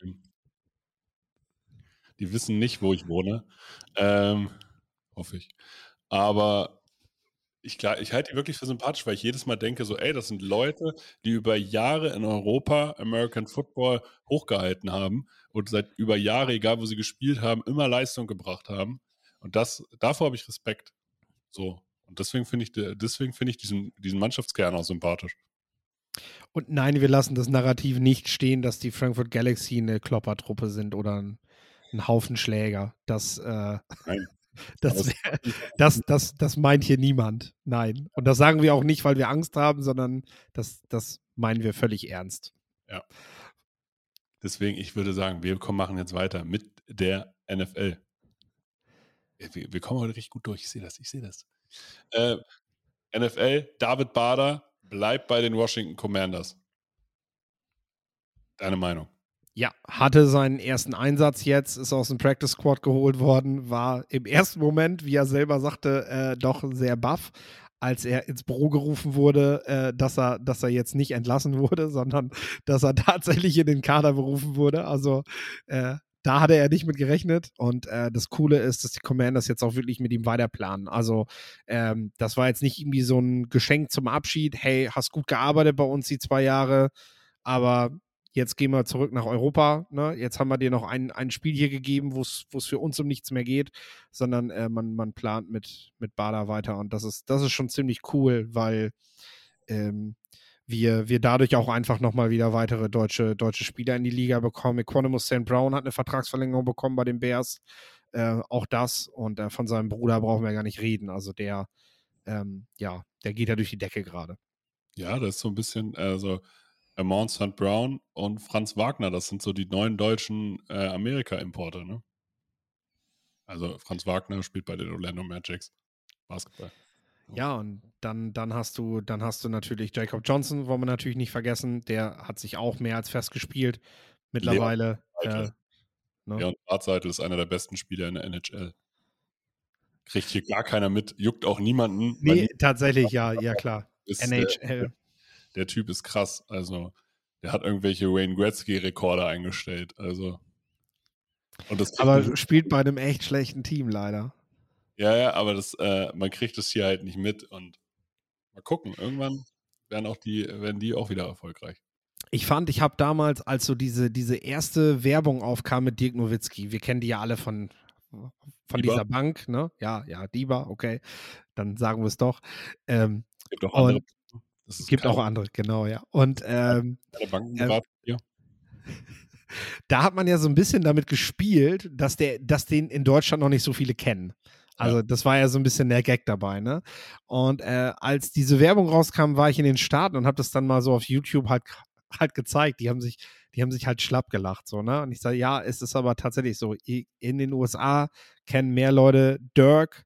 A: Die wissen nicht, wo ich wohne. Ähm, hoffe ich. Aber ich, ich halte die wirklich für sympathisch, weil ich jedes Mal denke, so, ey, das sind Leute, die über Jahre in Europa American Football hochgehalten haben und seit über Jahre, egal wo sie gespielt haben, immer Leistung gebracht haben. Und das, davor habe ich Respekt. So. Und deswegen finde ich, de- deswegen finde ich diesen, diesen Mannschaftskern auch sympathisch.
C: Und nein, wir lassen das Narrativ nicht stehen, dass die Frankfurt Galaxy eine Kloppertruppe sind oder ein, ein Haufen Schläger. Das, äh, das, das, das, das meint hier niemand. Nein. Und das sagen wir auch nicht, weil wir Angst haben, sondern das, das meinen wir völlig ernst.
A: Deswegen, ich würde sagen, wir kommen, machen jetzt weiter mit der NFL. Wir, wir kommen heute richtig gut durch. Ich sehe das, ich sehe das. Äh, NFL, David Bader bleibt bei den Washington Commanders. Deine Meinung?
C: Ja, hatte seinen ersten Einsatz jetzt, ist aus dem Practice Squad geholt worden, war im ersten Moment, wie er selber sagte, äh, doch sehr baff, als er ins Büro gerufen wurde, äh, dass, er, dass er jetzt nicht entlassen wurde, sondern dass er tatsächlich in den Kader berufen wurde. Also äh, da hatte er nicht mit gerechnet. Und äh, das Coole ist, dass die Commanders jetzt auch wirklich mit ihm weiterplanen. Also ähm, das war jetzt nicht irgendwie so ein Geschenk zum Abschied. Hey, hast gut gearbeitet bei uns die zwei Jahre, aber jetzt gehen wir zurück nach Europa. Ne? Jetzt haben wir dir noch ein, ein Spiel hier gegeben, wo es für uns um nichts mehr geht, sondern äh, man, man plant mit, mit Bader weiter. Und das ist, das ist schon ziemlich cool, weil ähm, wir, wir dadurch auch einfach nochmal wieder weitere deutsche, deutsche Spieler in die Liga bekommen. Equanimus St. Brown hat eine Vertragsverlängerung bekommen bei den Bears. Äh, auch das. Und äh, von seinem Bruder brauchen wir gar nicht reden. Also der, ähm, ja, der geht ja durch die Decke gerade.
A: Ja, das ist so ein bisschen, also Amon St. Brown und Franz Wagner, das sind so die neuen deutschen äh, Amerika-Importe, ne? Also Franz Wagner spielt bei den Orlando Magics Basketball.
C: Ja, und dann, dann hast du, dann hast du natürlich Jacob Johnson, wollen wir natürlich nicht vergessen. Der hat sich auch mehr als festgespielt. Mittlerweile.
A: Leon
C: Äh, ne?
A: Leon Bartzeitel ist einer der besten Spieler in der NHL. Kriegt hier gar keiner mit, juckt auch niemanden.
C: Nee, tatsächlich, ja, ja klar.
A: ist,
C: NHL.
A: Der, Typ ist krass. Also, der hat irgendwelche Wayne Gretzky-Rekorde eingestellt. Also. Und das
C: Aber spielt bei einem echt schlechten Team leider.
A: ja, ja, aber das, äh, man kriegt es hier halt nicht mit und mal gucken. Irgendwann werden auch die, werden die auch wieder erfolgreich.
C: Ich fand, ich habe damals, als so diese, diese erste Werbung aufkam mit Dirk Nowitzki, wir kennen die ja alle von, von dieser Bank, ne? Ja, ja, Dieber, okay. Dann sagen wir es doch. Ähm,
A: Es gibt auch andere.
C: Es gibt auch andere, genau, ja. Und ähm,
A: hier.
C: da hat man ja so ein bisschen damit gespielt, dass der, dass den in Deutschland noch nicht so viele kennen. Also das war ja so ein bisschen der Gag dabei, ne? Und äh, als diese Werbung rauskam, war ich in den Staaten und habe das dann mal so auf YouTube halt halt gezeigt. Die haben sich, die haben sich halt schlapp gelacht, so, ne? Und ich sage, ja, es ist aber tatsächlich so. In den USA kennen mehr Leute Dirk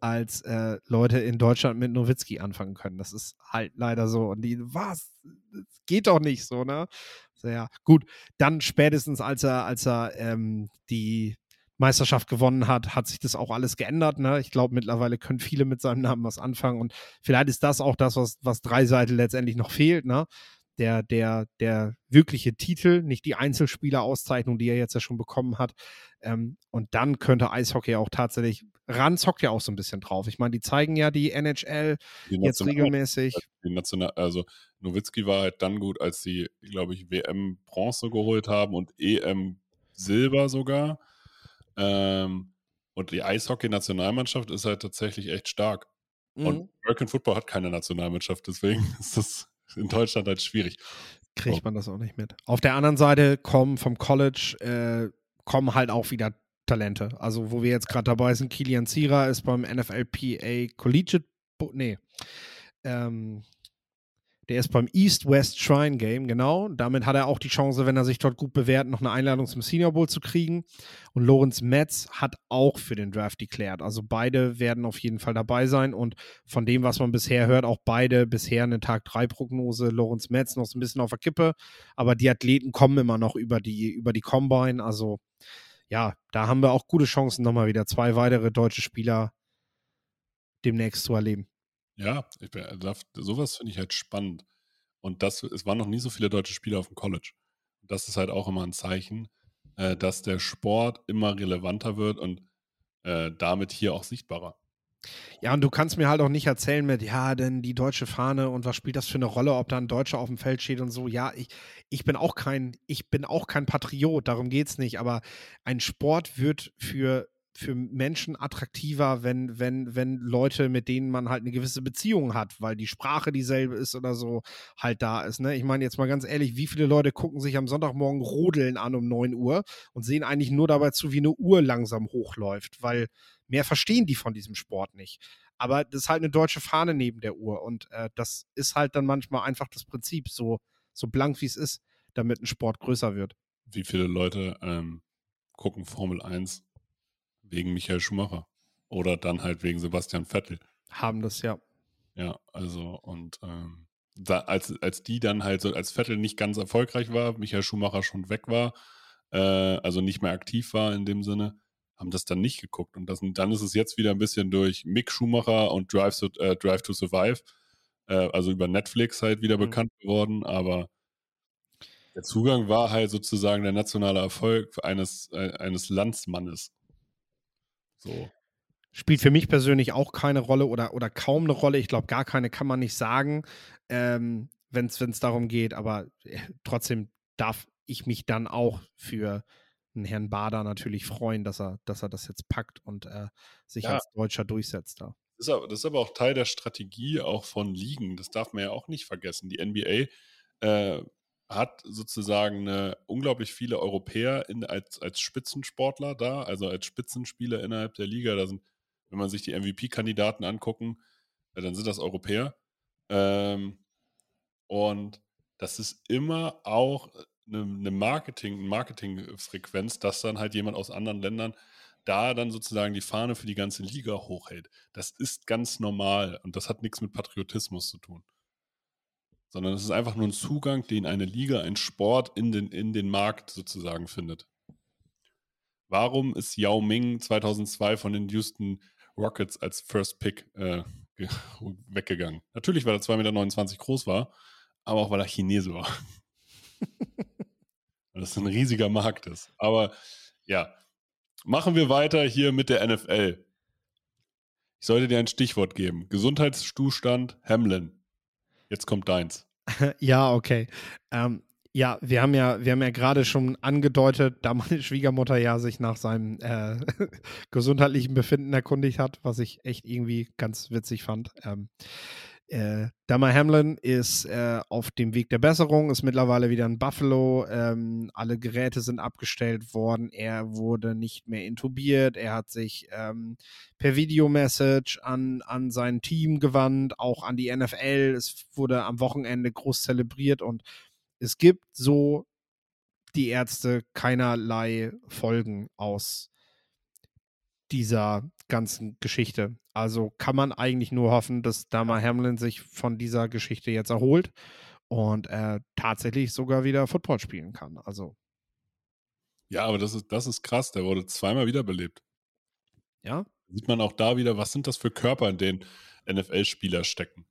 C: als äh, Leute in Deutschland mit Nowitzki anfangen können. Das ist halt leider so. Und die, was? Das geht doch nicht so, ne? So, ja, gut. Dann spätestens, als er, als er ähm, die Meisterschaft gewonnen hat, hat sich das auch alles geändert. Ne? Ich glaube, mittlerweile können viele mit seinem Namen was anfangen. Und vielleicht ist das auch das, was, was drei Seite letztendlich noch fehlt. Ne? Der, der, der wirkliche Titel, nicht die Einzelspielerauszeichnung, die er jetzt ja schon bekommen hat. Ähm, und dann könnte Eishockey auch tatsächlich, Ranz hockt ja auch so ein bisschen drauf. Ich meine, die zeigen ja die NHL
A: Die
C: jetzt regelmäßig.
A: die National, also Nowitzki war halt dann gut, als sie, glaube ich, WM Bronze geholt haben und EM Silber sogar. Ähm, und die Eishockey-Nationalmannschaft ist halt tatsächlich echt stark.
C: Mhm.
A: Und American Football hat keine Nationalmannschaft, deswegen ist das in Deutschland halt schwierig.
C: kriegt man das auch nicht mit. Auf der anderen Seite kommen vom College äh, kommen halt auch wieder Talente. Also wo wir jetzt gerade dabei sind, Kilian Zierer ist beim NFLPA Collegiate, Bo- nee, ähm, der ist beim East-West Shrine Game, genau. Damit hat er auch die Chance, wenn er sich dort gut bewährt, noch eine Einladung zum Senior Bowl zu kriegen. Und Lorenz Metz hat auch für den Draft deklärt. Also beide werden auf jeden Fall dabei sein. Und von dem, was man bisher hört, auch beide bisher eine Tag-3-Prognose. Lorenz Metz noch so ein bisschen auf der Kippe. Aber die Athleten kommen immer noch über die, über die Combine. Also ja, da haben wir auch gute Chancen, nochmal wieder zwei weitere deutsche Spieler demnächst zu erleben.
A: Ja, ich bin, sowas finde ich halt spannend. Und das, es waren noch nie so viele deutsche Spieler auf dem College. Das ist halt auch immer ein Zeichen, äh, dass der Sport immer relevanter wird und äh, damit hier auch sichtbarer.
C: Ja, und du kannst mir halt auch nicht erzählen mit, ja, denn die deutsche Fahne und was spielt das für eine Rolle, ob da ein Deutscher auf dem Feld steht und so. Ja, ich, ich bin auch kein, ich bin auch kein Patriot, darum geht es nicht. Aber ein Sport wird für für Menschen attraktiver, wenn, wenn, wenn Leute, mit denen man halt eine gewisse Beziehung hat, weil die Sprache dieselbe ist oder so, halt da ist. Ne? Ich meine jetzt mal ganz ehrlich, wie viele Leute gucken sich am Sonntagmorgen Rodeln an um 9 Uhr und sehen eigentlich nur dabei zu, wie eine Uhr langsam hochläuft, weil mehr verstehen die von diesem Sport nicht. Aber das ist halt eine deutsche Fahne neben der Uhr und äh, das ist halt dann manchmal einfach das Prinzip, so, so blank wie es ist, damit ein Sport größer wird.
A: Wie viele Leute ähm, gucken Formel 1 wegen Michael Schumacher. Oder dann halt wegen Sebastian Vettel.
C: Haben das, ja.
A: Ja, also und ähm, da, als, als die dann halt so, als Vettel nicht ganz erfolgreich war, Michael Schumacher schon weg war, äh, also nicht mehr aktiv war in dem Sinne, haben das dann nicht geguckt. Und das, dann ist es jetzt wieder ein bisschen durch Mick Schumacher und Drive, to, äh, Drive to Survive, äh, also über Netflix halt wieder mhm. bekannt geworden, aber der Zugang war halt sozusagen der nationale Erfolg eines, äh, eines Landsmannes. So.
C: Spielt für mich persönlich auch keine Rolle oder, oder kaum eine Rolle. Ich glaube, gar keine kann man nicht sagen, ähm, wenn es darum geht. Aber äh, trotzdem darf ich mich dann auch für einen Herrn Bader natürlich freuen, dass er, dass er das jetzt packt und äh, sich ja. als Deutscher durchsetzt da.
A: Das ist, aber, das ist aber auch Teil der Strategie auch von Ligen. Das darf man ja auch nicht vergessen. Die NBA äh, hat sozusagen eine, unglaublich viele Europäer in, als, als Spitzensportler da, also als Spitzenspieler innerhalb der Liga. Da sind, wenn man sich die MVP-Kandidaten angucken, äh, dann sind das Europäer. Ähm, und das ist immer auch eine, eine Marketing, Marketingfrequenz, dass dann halt jemand aus anderen Ländern da dann sozusagen die Fahne für die ganze Liga hochhält. Das ist ganz normal und das hat nichts mit Patriotismus zu tun sondern es ist einfach nur ein Zugang, den eine Liga, ein Sport in den, in den Markt sozusagen findet. Warum ist Yao Ming 2002 von den Houston Rockets als First Pick äh, weggegangen? Natürlich, weil er 2,29 Meter groß war, aber auch weil er Chinese war. weil das ein riesiger Markt ist. Aber ja, machen wir weiter hier mit der NFL. Ich sollte dir ein Stichwort geben. Gesundheitszustand Hamlin. Jetzt kommt deins.
C: ja, okay. Ähm, ja, wir haben ja, wir haben ja gerade schon angedeutet, da meine Schwiegermutter ja sich nach seinem äh, gesundheitlichen Befinden erkundigt hat, was ich echt irgendwie ganz witzig fand. Ähm, äh, Damar Hamlin ist äh, auf dem Weg der Besserung, ist mittlerweile wieder in Buffalo. Ähm, alle Geräte sind abgestellt worden. Er wurde nicht mehr intubiert. Er hat sich ähm, per Videomessage an, an sein Team gewandt, auch an die NFL. Es wurde am Wochenende groß zelebriert und es gibt so die Ärzte keinerlei Folgen aus dieser ganzen Geschichte. Also kann man eigentlich nur hoffen, dass Dama Hamlin sich von dieser Geschichte jetzt erholt und er tatsächlich sogar wieder Football spielen kann. Also.
A: Ja, aber das ist, das ist krass. Der wurde zweimal wiederbelebt.
C: Ja.
A: Sieht man auch da wieder, was sind das für Körper, in denen NFL-Spieler stecken.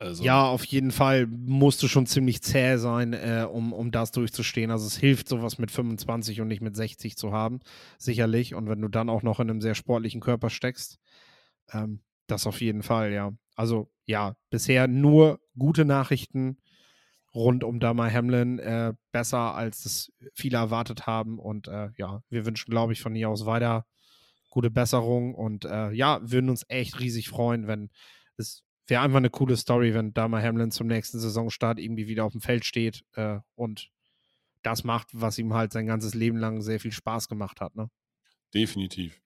C: Also. Ja, auf jeden Fall musst du schon ziemlich zäh sein, äh, um, um das durchzustehen. Also es hilft, sowas mit 25 und nicht mit 60 zu haben, sicherlich. Und wenn du dann auch noch in einem sehr sportlichen Körper steckst, ähm, das auf jeden Fall, ja. Also ja, bisher nur gute Nachrichten rund um Damar Hamlin, äh, besser als es viele erwartet haben. Und äh, ja, wir wünschen, glaube ich, von hier aus weiter gute Besserung und äh, ja, würden uns echt riesig freuen, wenn es wäre einfach eine coole Story, wenn Dama Hamlin zum nächsten Saisonstart irgendwie wieder auf dem Feld steht äh, und das macht, was ihm halt sein ganzes Leben lang sehr viel Spaß gemacht hat. Ne?
A: Definitiv.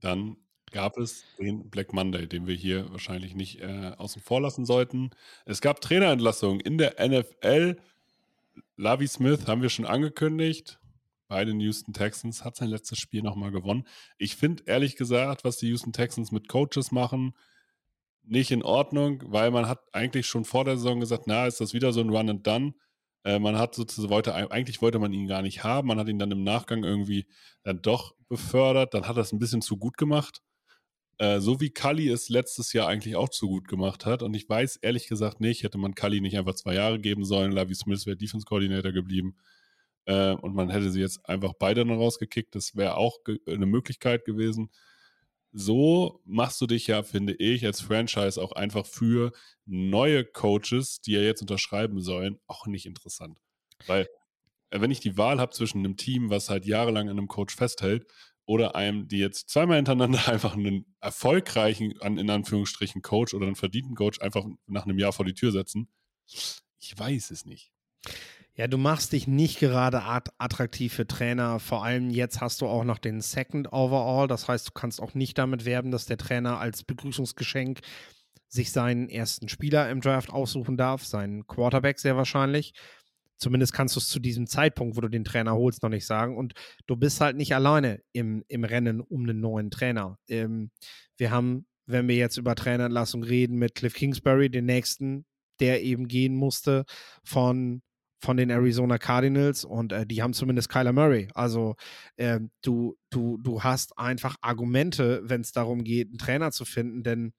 A: Dann gab es den Black Monday, den wir hier wahrscheinlich nicht äh, außen vor lassen sollten. Es gab Trainerentlassungen in der NFL. Lavi Smith haben wir schon angekündigt. Bei den Houston Texans hat sein letztes Spiel nochmal gewonnen. Ich finde ehrlich gesagt, was die Houston Texans mit Coaches machen, nicht in Ordnung, weil man hat eigentlich schon vor der Saison gesagt, na, ist das wieder so ein Run and Done. Äh, man hat sozusagen, wollte, eigentlich wollte man ihn gar nicht haben. Man hat ihn dann im Nachgang irgendwie dann doch befördert. Dann hat er es ein bisschen zu gut gemacht. Äh, so wie Kali es letztes Jahr eigentlich auch zu gut gemacht hat. Und ich weiß ehrlich gesagt nicht, hätte man Kali nicht einfach zwei Jahre geben sollen. Lavi Smith wäre Defense Coordinator geblieben. Äh, und man hätte sie jetzt einfach beide noch rausgekickt. Das wäre auch eine Möglichkeit gewesen. So machst du dich ja, finde ich, als Franchise auch einfach für neue Coaches, die ja jetzt unterschreiben sollen, auch nicht interessant. Weil, äh, wenn ich die Wahl habe zwischen einem Team, was halt jahrelang an einem Coach festhält, oder einem, die jetzt zweimal hintereinander einfach einen erfolgreichen, in Anführungsstrichen, Coach oder einen verdienten Coach einfach nach einem Jahr vor die Tür setzen, ich weiß es nicht.
C: Ja, du machst dich nicht gerade attraktiv für Trainer. Vor allem jetzt hast du auch noch den Second Overall. Das heißt, du kannst auch nicht damit werben, dass der Trainer als Begrüßungsgeschenk sich seinen ersten Spieler im Draft aussuchen darf, seinen Quarterback sehr wahrscheinlich. Zumindest kannst du es zu diesem Zeitpunkt, wo du den Trainer holst, noch nicht sagen. Und du bist halt nicht alleine im, im Rennen um einen neuen Trainer. Ähm, wir haben, wenn wir jetzt über Trainerentlassung reden, mit Cliff Kingsbury, den nächsten, der eben gehen musste von von den Arizona Cardinals und äh, die haben zumindest Kyler Murray. Also äh, du, du, du hast einfach Argumente, wenn es darum geht, einen Trainer zu finden, denn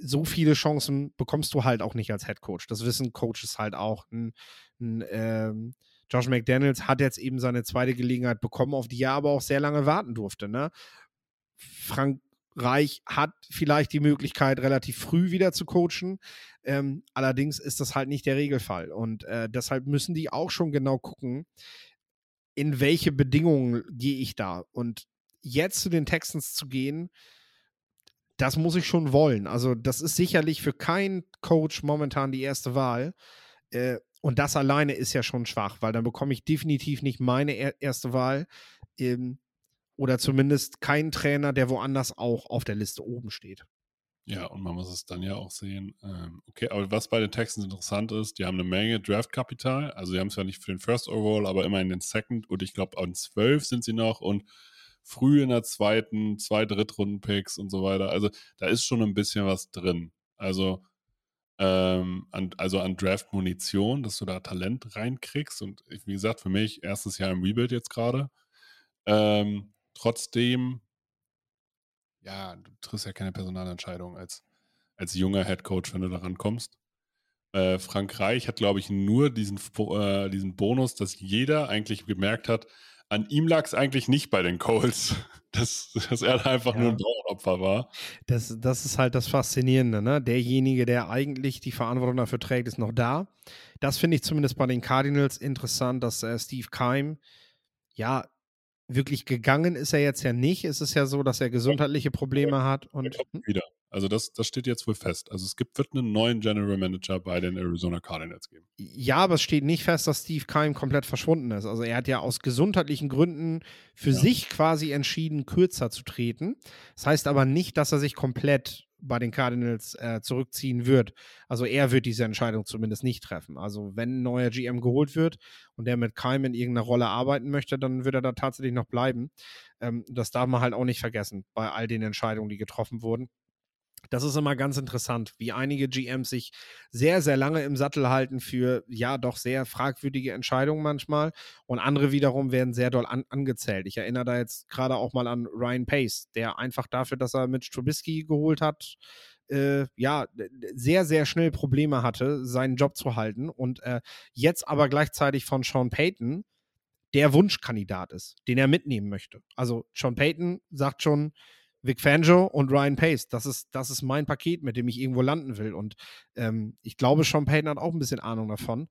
C: so viele Chancen bekommst du halt auch nicht als Head Coach. Das wissen Coaches halt auch. Ein, ein, ähm, Josh McDaniels hat jetzt eben seine zweite Gelegenheit bekommen, auf die er aber auch sehr lange warten durfte. Ne? Frank Reich hat vielleicht die Möglichkeit, relativ früh wieder zu coachen. Ähm, allerdings ist das halt nicht der Regelfall. Und äh, deshalb müssen die auch schon genau gucken, in welche Bedingungen gehe ich da. Und jetzt zu den Texans zu gehen, das muss ich schon wollen. Also, das ist sicherlich für keinen Coach momentan die erste Wahl. Äh, und das alleine ist ja schon schwach, weil dann bekomme ich definitiv nicht meine er erste Wahl. Ähm, oder zumindest keinen Trainer, der woanders auch auf der Liste oben steht.
A: Ja, und man muss es dann ja auch sehen. Ähm, okay, aber was bei den Texans interessant ist, die haben eine Menge Draftkapital. Also, die haben es ja nicht für den First Overall, aber immer in den Second. Und ich glaube, an zwölf sind sie noch und früh in der zweiten, zwei Drittrunden-Picks und so weiter. Also, da ist schon ein bisschen was drin. Also, ähm, an, also an Draft-Munition, dass du da Talent reinkriegst. Und wie gesagt, für mich erstes Jahr im Rebuild jetzt gerade. Ähm, trotzdem, ja, du triffst ja keine Personalentscheidung als, als junger Head Coach, wenn du da rankommst. Äh, Frank Reich hat, glaube ich, nur diesen, äh, diesen Bonus, dass jeder eigentlich gemerkt hat, an ihm lag es eigentlich nicht bei den Coles, dass, dass er einfach ja. nur ein Bauernopfer war.
C: Das, das ist halt das Faszinierende. Ne? Derjenige, der eigentlich die Verantwortung dafür trägt, ist noch da. Das finde ich zumindest bei den Cardinals interessant, dass äh, Steve Keim ja wirklich gegangen ist er jetzt ja nicht. Es ist ja so, dass er gesundheitliche Probleme hat. Und
A: hm? wieder. Also das, das steht jetzt wohl fest. Also es gibt, wird einen neuen General Manager bei den Arizona Cardinals geben.
C: Ja, aber es steht nicht fest, dass Steve Keim komplett verschwunden ist. Also er hat ja aus gesundheitlichen Gründen für ja. sich quasi entschieden, kürzer zu treten. Das heißt aber nicht, dass er sich komplett bei den Cardinals äh, zurückziehen wird. Also er wird diese Entscheidung zumindest nicht treffen. Also wenn ein neuer GM geholt wird und der mit Keim in irgendeiner Rolle arbeiten möchte, dann wird er da tatsächlich noch bleiben. Ähm, das darf man halt auch nicht vergessen bei all den Entscheidungen, die getroffen wurden. Das ist immer ganz interessant, wie einige GMs sich sehr, sehr lange im Sattel halten für ja doch sehr fragwürdige Entscheidungen manchmal und andere wiederum werden sehr doll an, angezählt. Ich erinnere da jetzt gerade auch mal an Ryan Pace, der einfach dafür, dass er mit Trubisky geholt hat, äh, ja, sehr, sehr schnell Probleme hatte, seinen Job zu halten und äh, jetzt aber gleichzeitig von Sean Payton der Wunschkandidat ist, den er mitnehmen möchte. Also Sean Payton sagt schon, Vic Fangio und Ryan Pace. Das ist, das ist mein Paket, mit dem ich irgendwo landen will. Und ähm, ich glaube, Sean Payton hat auch ein bisschen Ahnung davon,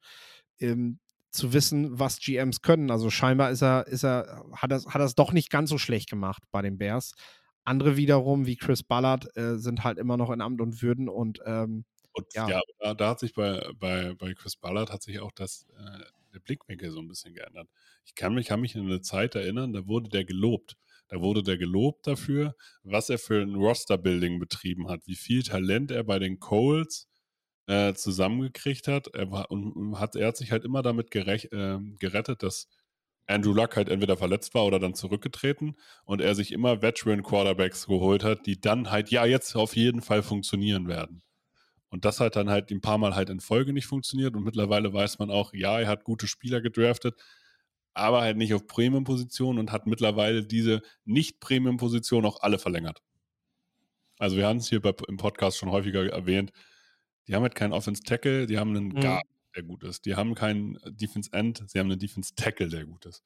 C: ähm, zu wissen, was GMs können. Also scheinbar ist er, ist er, hat er, hat es doch nicht ganz so schlecht gemacht bei den Bears. Andere wiederum, wie Chris Ballard, äh, sind halt immer noch in Amt und Würden und ähm,
A: und ja, ja da, da, hat sich bei, bei, bei Chris Ballard hat sich auch das, äh, der Blickwinkel so ein bisschen geändert. Ich kann mich, kann mich in eine Zeit erinnern, da wurde der gelobt. Da wurde der gelobt dafür, was er für ein Roster-Building betrieben hat, wie viel Talent er bei den Coles äh, zusammengekriegt hat. Er, war, und hat. er hat sich halt immer damit gerech, äh, gerettet, dass Andrew Luck halt entweder verletzt war oder dann zurückgetreten und er sich immer Veteran Quarterbacks geholt hat, die dann halt ja jetzt auf jeden Fall funktionieren werden. Und das hat dann halt ein paar Mal halt in Folge nicht funktioniert. Und mittlerweile weiß man auch, ja, er hat gute Spieler gedraftet, aber halt nicht auf Premium-Positionen und hat mittlerweile diese Nicht-Premium-Positionen auch alle verlängert. Also wir haben es hier bei, im Podcast schon häufiger erwähnt. Die haben halt keinen Offense-Tackle, die haben einen
C: Mhm.
A: Guard, der gut ist. Die haben keinen Defense-End, sie haben einen Defense-Tackle, der gut ist.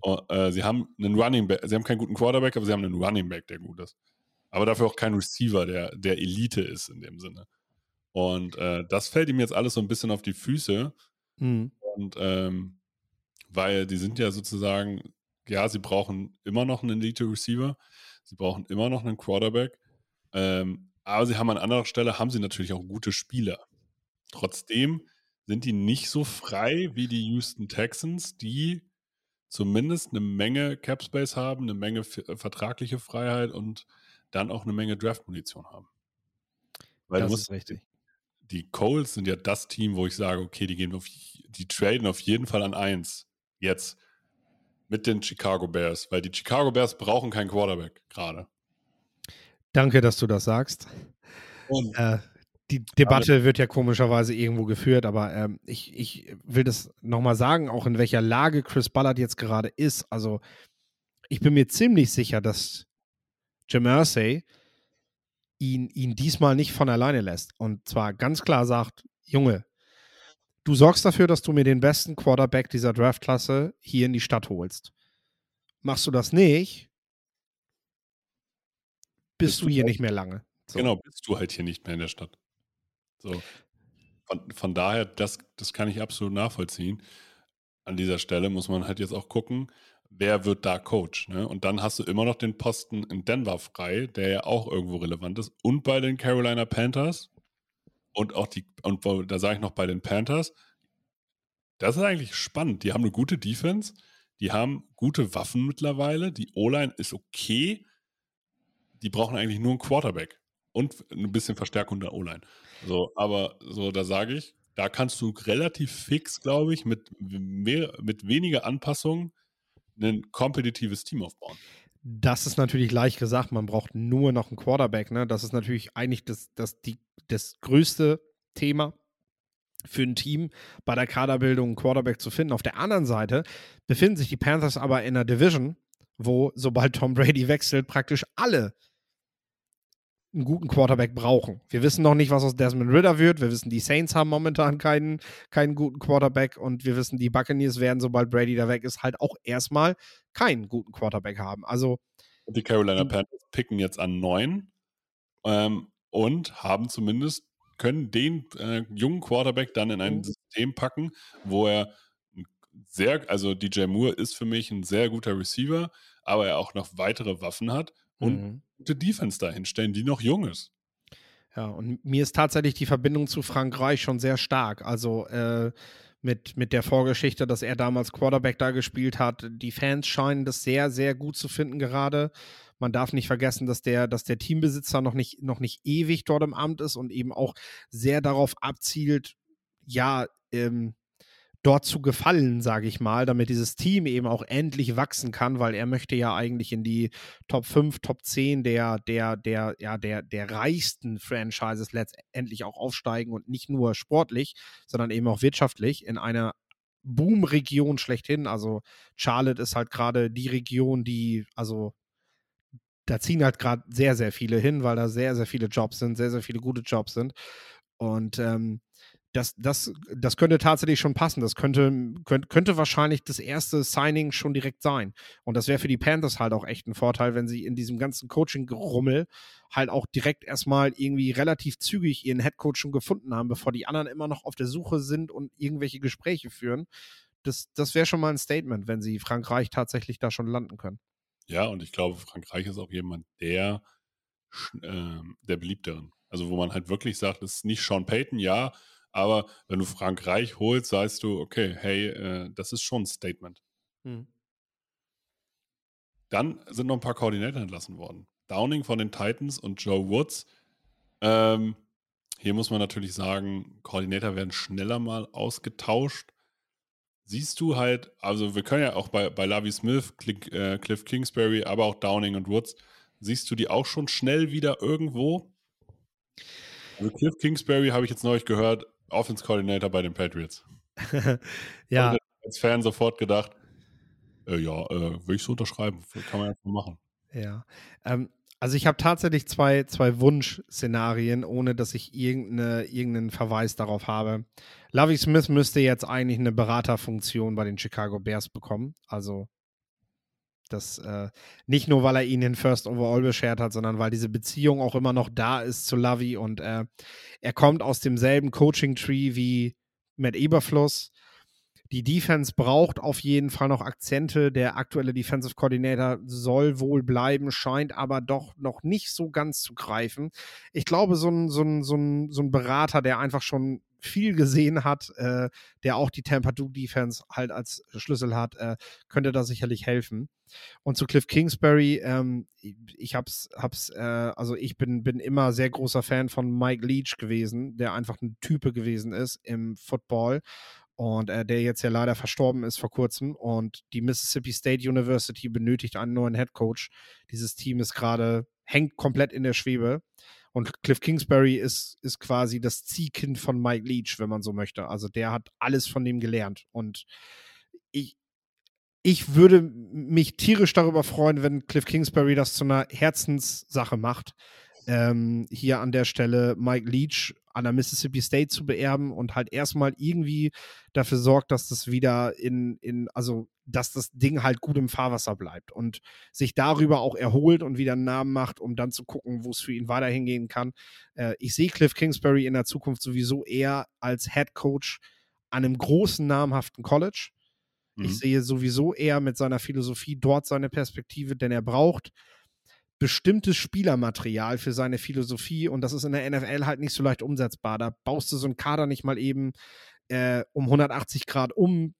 A: Und, äh, sie haben einen Running Back, sie haben keinen guten Quarterback, aber sie haben einen Running Back, der gut ist. Aber dafür auch keinen Receiver, der, der Elite ist in dem Sinne. Und äh, das fällt ihm jetzt alles so ein bisschen auf die Füße.
C: Mhm.
A: Und ähm, weil die sind ja sozusagen, ja, sie brauchen immer noch einen Elite-Receiver, sie brauchen immer noch einen Quarterback, ähm, aber sie haben an anderer Stelle, haben sie natürlich auch gute Spieler. Trotzdem sind die nicht so frei wie die Houston Texans, die zumindest eine Menge Cap Space haben, eine Menge äh, vertragliche Freiheit und dann auch eine Menge Draft-Munition haben. Weil
C: das
A: du
C: ist
A: musst,
C: richtig.
A: die Coles sind ja das Team, wo ich sage, okay, die gehen auf, die traden auf jeden Fall an eins. Jetzt. Mit den Chicago Bears, weil die Chicago Bears brauchen keinen Quarterback gerade.
C: Danke, dass du das sagst.
A: Und
C: Äh, die Debatte wird ja komischerweise irgendwo geführt, aber ähm, ich, ich will das nochmal sagen, auch in welcher Lage Chris Ballard jetzt gerade ist. Also, ich bin mir ziemlich sicher, dass Jim Irsay ihn, ihn diesmal nicht von alleine lässt. Und zwar ganz klar sagt: Junge, du sorgst dafür, dass du mir den besten Quarterback dieser Draftklasse hier in die Stadt holst. Machst du das nicht, bist
A: Bist
C: du hier
A: halt-
C: nicht mehr lange. So.
A: genau, bist du halt hier nicht mehr in der Stadt. So. Von, von daher, das, das kann ich absolut nachvollziehen. An dieser Stelle muss man halt jetzt auch gucken, wer wird da Coach. Ne? Und dann hast du immer noch den Posten in Denver frei, der ja auch irgendwo relevant ist. Und bei den Carolina Panthers. Und auch die, und da sage ich noch bei den Panthers, das ist eigentlich spannend. Die haben eine gute Defense, die haben gute Waffen mittlerweile, die O-Line ist okay. Die brauchen eigentlich nur einen Quarterback und ein bisschen Verstärkung der O-Line. So, aber so, da sage ich, da kannst du relativ fix, glaube ich, mit, mehr, mit weniger Anpassungen ein kompetitives Team aufbauen.
C: Das ist natürlich leicht gesagt, man braucht nur noch einen Quarterback. Ne? Das ist natürlich eigentlich das, das, die, das größte Thema für ein Team bei der Kaderbildung, einen Quarterback zu finden. Auf der anderen Seite befinden sich die Panthers aber in einer Division, wo, sobald Tom Brady wechselt, praktisch alle einen guten Quarterback brauchen. Wir wissen noch nicht, was aus Desmond Ritter wird. Wir wissen, die Saints haben momentan keinen, keinen guten Quarterback und wir wissen, die Buccaneers werden, sobald Brady da weg ist, halt auch erstmal keinen guten Quarterback haben. Also
A: Und die Carolina. Panthers picken jetzt an neun ähm, und haben zumindest, können den äh, jungen Quarterback dann in ein
C: Mhm.
A: System packen, wo er sehr, also DJ Moore ist für mich ein sehr guter Receiver, aber er auch noch weitere Waffen hat und
C: Mhm.
A: gute Defense dahinstellen, die noch jung ist.
C: Ja, und mir ist tatsächlich die Verbindung zu Frank Reich schon sehr stark. Also äh, mit, mit der Vorgeschichte, dass er damals Quarterback da gespielt hat. Die Fans scheinen das sehr, sehr gut zu finden gerade. Man darf nicht vergessen, dass der, dass der Teambesitzer noch nicht, noch nicht ewig dort im Amt ist und eben auch sehr darauf abzielt, ja, ähm, dort zu gefallen, sage ich mal, damit dieses Team eben auch endlich wachsen kann, weil er möchte ja eigentlich in die Top 5, Top 10 der, der, der, ja, der, der reichsten Franchises letztendlich auch aufsteigen und nicht nur sportlich, sondern eben auch wirtschaftlich in einer Boom-Region schlechthin. Also Charlotte ist halt gerade die Region, die, also da ziehen halt gerade sehr, sehr viele hin, weil da sehr, sehr viele Jobs sind, sehr, sehr viele gute Jobs sind. Und ähm, das, das, das könnte tatsächlich schon passen. Das könnte, könnte, könnte wahrscheinlich das erste Signing schon direkt sein. Und das wäre für die Panthers halt auch echt ein Vorteil, wenn sie in diesem ganzen Coaching-Gerummel halt auch direkt erstmal irgendwie relativ zügig ihren Headcoach schon gefunden haben, bevor die anderen immer noch auf der Suche sind und irgendwelche Gespräche führen. Das, das wäre schon mal ein Statement, wenn sie Frankreich tatsächlich da schon landen können.
A: Ja, und ich glaube, Frankreich ist auch jemand, der, ähm, der beliebteren. Also wo man halt wirklich sagt, es ist nicht Sean Payton, ja, aber wenn du Frankreich holst, sagst du, okay, hey, äh, das ist schon ein Statement. Dann sind noch ein paar Koordinator entlassen worden. Downing von den Titans und Joe Woods. Ähm, hier muss man natürlich sagen, Koordinator werden schneller mal ausgetauscht. Siehst du halt, also wir können ja auch bei, bei Lavi Smith, Click, äh, Cliff Kingsbury, aber auch Downing und Woods, siehst du die auch schon schnell wieder irgendwo? Also Cliff Kingsbury habe ich jetzt neulich gehört, Offense Coordinator bei den Patriots.
C: ja.
A: Und als Fan sofort gedacht, äh, ja, äh, will ich so unterschreiben, kann man einfach machen.
C: Ja. Ähm, also ich habe tatsächlich zwei, zwei Wunschszenarien, ohne dass ich irgendeine, irgendeinen Verweis darauf habe. Lovey Smith müsste jetzt eigentlich eine Beraterfunktion bei den Chicago Bears bekommen. Also das äh, nicht nur, weil er ihn in First Overall beschert hat, sondern weil diese Beziehung auch immer noch da ist zu Lovey und äh, er kommt aus demselben Coaching-Tree wie Matt Eberfluss. Die Defense braucht auf jeden Fall noch Akzente. Der aktuelle Defensive Coordinator soll wohl bleiben, scheint aber doch noch nicht so ganz zu greifen. Ich glaube, so ein, so ein, so ein, so ein Berater, der einfach schon viel gesehen hat, äh, der auch die Tampa Duke Defense halt als Schlüssel hat, äh, könnte da sicherlich helfen. Und zu Cliff Kingsbury, ähm, ich hab's, hab's, äh, also ich bin, bin immer sehr großer Fan von Mike Leach gewesen, der einfach ein Type gewesen ist im Football und äh, der jetzt ja leider verstorben ist vor kurzem. Und die Mississippi State University benötigt einen neuen Head Coach. Dieses Team ist gerade, hängt komplett in der Schwebe. Und Cliff Kingsbury ist, ist quasi das Ziehkind von Mike Leach, wenn man so möchte. Also der hat alles von dem gelernt. Und ich, ich würde mich tierisch darüber freuen, wenn Cliff Kingsbury das zu einer Herzenssache macht. Ähm, hier an der Stelle Mike Leach an der Mississippi State zu beerben und halt erstmal irgendwie dafür sorgt, dass das wieder in, in, also dass das Ding halt gut im Fahrwasser bleibt und sich darüber auch erholt und wieder einen Namen macht, um dann zu gucken, wo es für ihn weiter hingehen kann. Äh, ich sehe Cliff Kingsbury in der Zukunft sowieso eher als Head Coach an einem großen, namhaften College. Mhm. Ich sehe sowieso eher mit seiner Philosophie dort seine Perspektive, denn er braucht bestimmtes Spielermaterial für seine Philosophie und das ist in der NFL halt nicht so leicht umsetzbar. Da baust du so einen Kader nicht mal eben äh, um 180 Grad um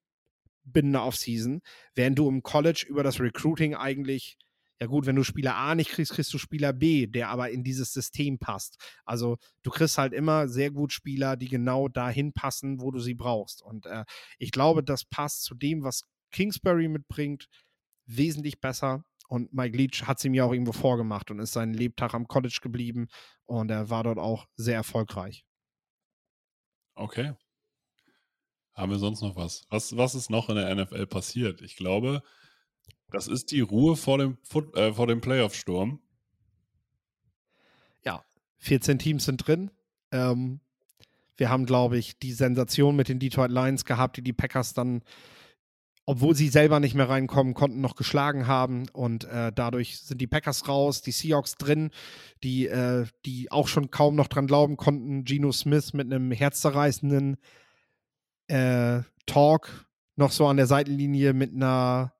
C: binnen der Offseason, während du im College über das Recruiting eigentlich ja gut, wenn du Spieler A nicht kriegst, kriegst du Spieler B, der aber in dieses System passt. Also du kriegst halt immer sehr gut Spieler, die genau dahin passen, wo du sie brauchst. Und äh, ich glaube, das passt zu dem, was Kingsbury mitbringt, wesentlich besser. Und Mike Leach hat es ihm ja auch irgendwo vorgemacht und ist seinen Lebtag am College geblieben und er war dort auch sehr erfolgreich.
A: Okay. Haben wir sonst noch was? Was, was ist noch in der NFL passiert? Ich glaube, das ist die Ruhe vor dem, äh, vor dem Playoff-Sturm.
C: Ja, 14 Teams sind drin. Ähm, wir haben, glaube ich, die Sensation mit den Detroit Lions gehabt, die die Packers dann obwohl sie selber nicht mehr reinkommen konnten, noch geschlagen haben. Und äh, dadurch sind die Packers raus, die Seahawks drin, die, äh, die auch schon kaum noch dran glauben konnten. Geno Smith mit einem herzzerreißenden äh, Talk noch so an der Seitenlinie mit einer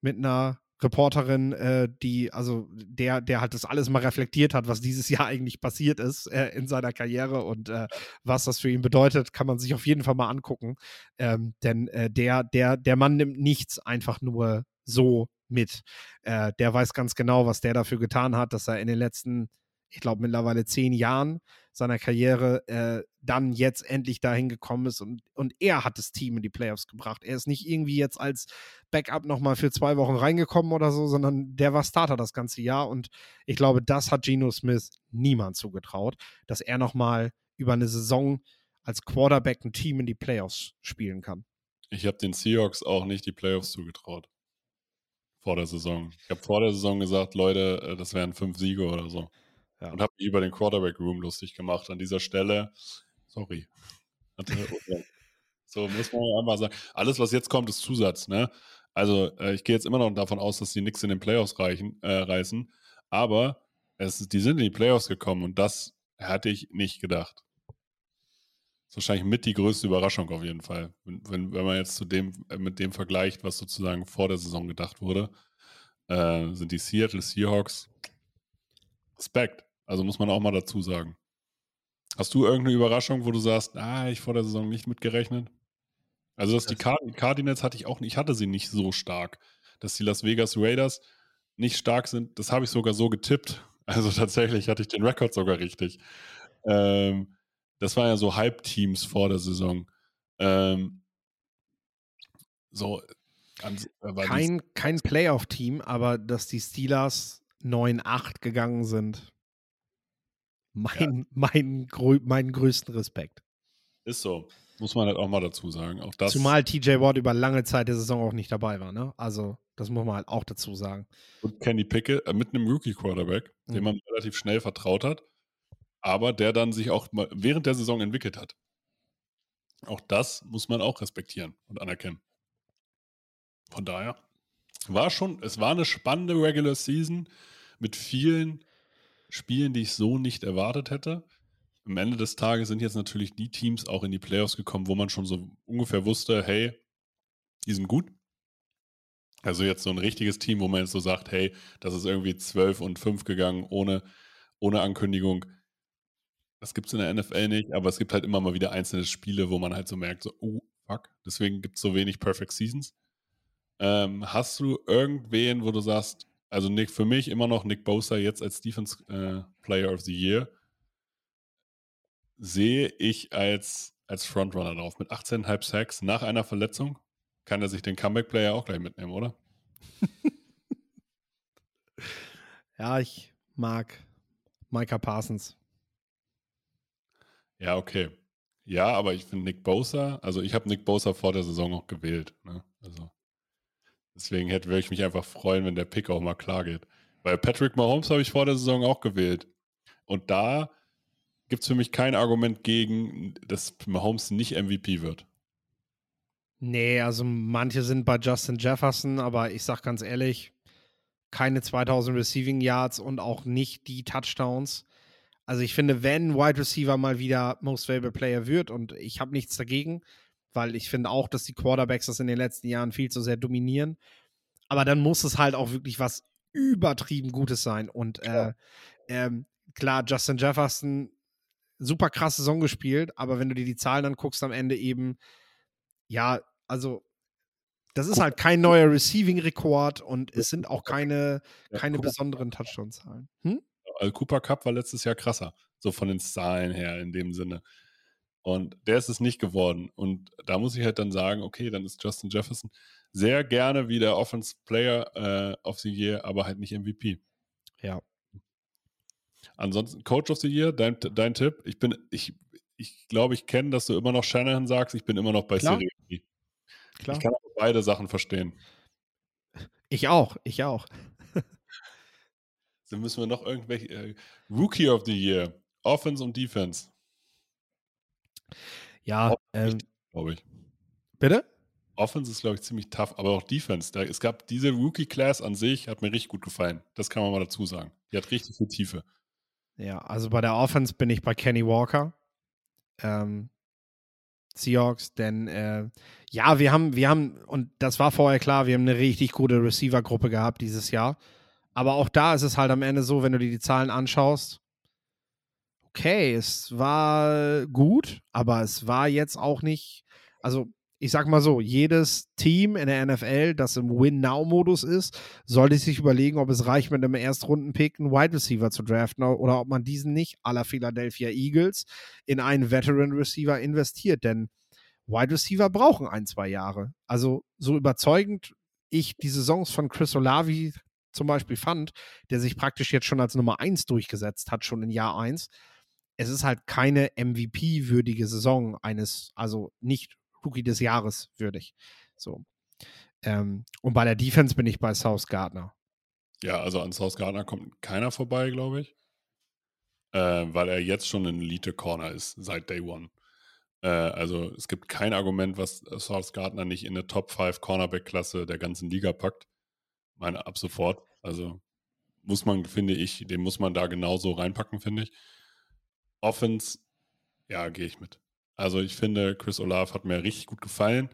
C: mit einer Reporterin, äh, die, also der, der halt das alles mal reflektiert hat, was dieses Jahr eigentlich passiert ist äh, in seiner Karriere und äh, was das für ihn bedeutet, kann man sich auf jeden Fall mal angucken. Ähm, denn äh, der, der, der Mann nimmt nichts einfach nur so mit. Äh, der weiß ganz genau, was der dafür getan hat, dass er in den letzten, ich glaube, mittlerweile zehn Jahren seiner Karriere äh, dann jetzt endlich dahin gekommen ist und, und er hat das Team in die Playoffs gebracht. Er ist nicht irgendwie jetzt als Backup nochmal für zwei Wochen reingekommen oder so, sondern der war Starter das ganze Jahr und ich glaube, das hat Geno Smith niemand zugetraut, dass er nochmal über eine Saison als Quarterback ein Team in die Playoffs spielen kann.
A: Ich habe den Seahawks auch nicht die Playoffs zugetraut. Vor der Saison. Ich habe vor der Saison gesagt, Leute, äh, das wären fünf Siege oder so. Ja. Und habe mich über den Quarterback Room lustig gemacht. An dieser Stelle, sorry. so muss man einmal sagen. Alles, was jetzt kommt, ist Zusatz. Ne? Also äh, ich gehe jetzt immer noch davon aus, dass die nichts in den Playoffs reichen, äh, reißen. Aber es, die sind in die Playoffs gekommen und das hatte ich nicht gedacht. Das ist wahrscheinlich mit die größte Überraschung auf jeden Fall. Wenn, wenn man jetzt zu dem, äh, mit dem vergleicht, was sozusagen vor der Saison gedacht wurde, äh, sind die Seattle Seahawks Respekt. Also muss man auch mal dazu sagen. Hast du irgendeine Überraschung, wo du sagst, ah, ich vor der Saison nicht mitgerechnet? Also, dass die Card Cardinals hatte ich auch nicht, ich hatte sie nicht so stark. Dass die Las Vegas Raiders nicht stark sind, das habe ich sogar so getippt. Also tatsächlich hatte ich den Rekord sogar richtig. Ähm, das waren ja so Halbteams vor der Saison. Ähm, so.
C: Äh, kein kein Playoff-Team, aber dass die Steelers 9-8 gegangen sind Mein, mein, grö meinen größten Respekt.
A: Ist so. Muss man halt auch mal dazu sagen. Auch das
C: Zumal TJ Watt über lange Zeit der Saison auch nicht dabei war, ne? Also, das muss man halt auch dazu sagen.
A: und Kenny Pickett äh, mit einem Rookie-Quarterback,
C: Mhm.
A: dem man relativ schnell vertraut hat, aber der dann sich auch mal während der Saison entwickelt hat. Auch das muss man auch respektieren und anerkennen. Von daher war schon, es war eine spannende Regular Season mit vielen Spielen, die ich so nicht erwartet hätte. Am Ende des Tages sind jetzt natürlich die Teams auch in die Playoffs gekommen, wo man schon so ungefähr wusste, hey, die sind gut. Also jetzt so ein richtiges Team, wo man jetzt so sagt, hey, das ist irgendwie 12 und 5 gegangen, ohne, ohne Ankündigung. Das gibt es in der NFL nicht, aber es gibt halt immer mal wieder einzelne Spiele, wo man halt so merkt, so, oh, fuck, deswegen gibt es so wenig Perfect Seasons. Ähm, hast du irgendwen, wo du sagst, also Nick, für mich immer noch Nick Bosa jetzt als Defense äh, Player of the Year, sehe ich als, als Frontrunner drauf. Mit 18,5 Sacks nach einer Verletzung kann er sich den Comeback-Player auch gleich mitnehmen, oder?
C: Ja, ich mag Micah Parsons.
A: Ja, okay. Ja, aber ich finde Nick Bosa, also ich habe Nick Bosa vor der Saison auch gewählt. Ne? Also deswegen hätte würde ich mich einfach freuen, wenn der Pick auch mal klar geht. Weil Patrick Mahomes habe ich vor der Saison auch gewählt. Und da gibt es für mich kein Argument gegen, dass Mahomes nicht MVP wird.
C: Nee, also manche sind bei Justin Jefferson, aber ich sag ganz ehrlich, keine 2000 Receiving Yards und auch nicht die Touchdowns. Also ich finde, wenn Wide Receiver mal wieder Most Valuable Player wird und ich habe nichts dagegen, weil ich finde auch, dass die Quarterbacks das in den letzten Jahren viel zu sehr dominieren. Aber dann muss es halt auch wirklich was übertrieben Gutes sein. Und äh, ähm, klar, Justin Jefferson, super krasse Saison gespielt, aber wenn du dir die Zahlen anguckst am Ende eben, ja, also das ist halt kein neuer Receiving-Rekord und es sind auch keine,
A: Ja,
C: keine
A: Cooper,
C: besonderen Touchdown-Zahlen. Hm?
A: also Cooper Cup war letztes Jahr krasser, so von den Zahlen her in dem Sinne. Und der ist es nicht geworden. Und da muss ich halt dann sagen, okay, dann ist Justin Jefferson sehr gerne wieder Offense Player äh, of the Year, aber halt nicht MVP.
C: Ja.
A: Ansonsten Coach of the Year, dein, dein Tipp. Ich bin, ich, ich glaube, ich kenne, dass du immer noch Shanahan sagst. Ich bin immer noch bei
C: Klar.
A: Sirianni.
C: Klar.
A: Ich kann aber beide Sachen verstehen.
C: Ich auch, ich auch.
A: Dann müssen wir noch irgendwelche äh, Rookie of the Year, Offense und Defense,
C: Ja, ähm,
A: glaube ich.
C: bitte?
A: Offense ist, glaube ich, ziemlich tough, aber auch Defense. Da, es gab diese Rookie-Class an sich, hat mir richtig gut gefallen. Das kann man mal dazu sagen. Die hat richtig viel Tiefe.
C: Ja, also bei der Offense bin ich bei Kenny Walker. Ähm, Seahawks, denn äh, ja, wir haben, wir haben, und das war vorher klar, wir haben eine richtig gute Receiver-Gruppe gehabt dieses Jahr. Aber auch da ist es halt am Ende so, wenn du dir die Zahlen anschaust, okay, es war gut, aber es war jetzt auch nicht, also ich sag mal so, jedes Team in der NFL, das im Win-Now-Modus ist, sollte sich überlegen, ob es reicht, mit einem Erstrunden-Pick einen Wide Receiver zu draften oder ob man diesen nicht la Philadelphia Eagles in einen Veteran Receiver investiert. Denn Wide Receiver brauchen ein, zwei Jahre. Also so überzeugend ich die Saisons von Chris Olavi zum Beispiel fand, der sich praktisch jetzt schon als Nummer 1 durchgesetzt hat, schon in Jahr 1. Es ist halt keine MVP-würdige Saison eines, also nicht Rookie des Jahres würdig. So. Ähm, und bei der Defense bin ich bei South Gardner.
A: Ja, also an South Gardner kommt keiner vorbei, glaube ich. Äh, weil er jetzt schon ein Elite-Corner ist, seit Day One. Äh, also es gibt kein Argument, was South Gardner nicht in eine Top 5 Cornerback-Klasse der ganzen Liga packt. Meine ab sofort. Also muss man, finde ich, den muss man da genauso reinpacken, finde ich. Offense, ja, gehe ich mit. Also ich finde, Chris Olaf hat mir richtig gut gefallen,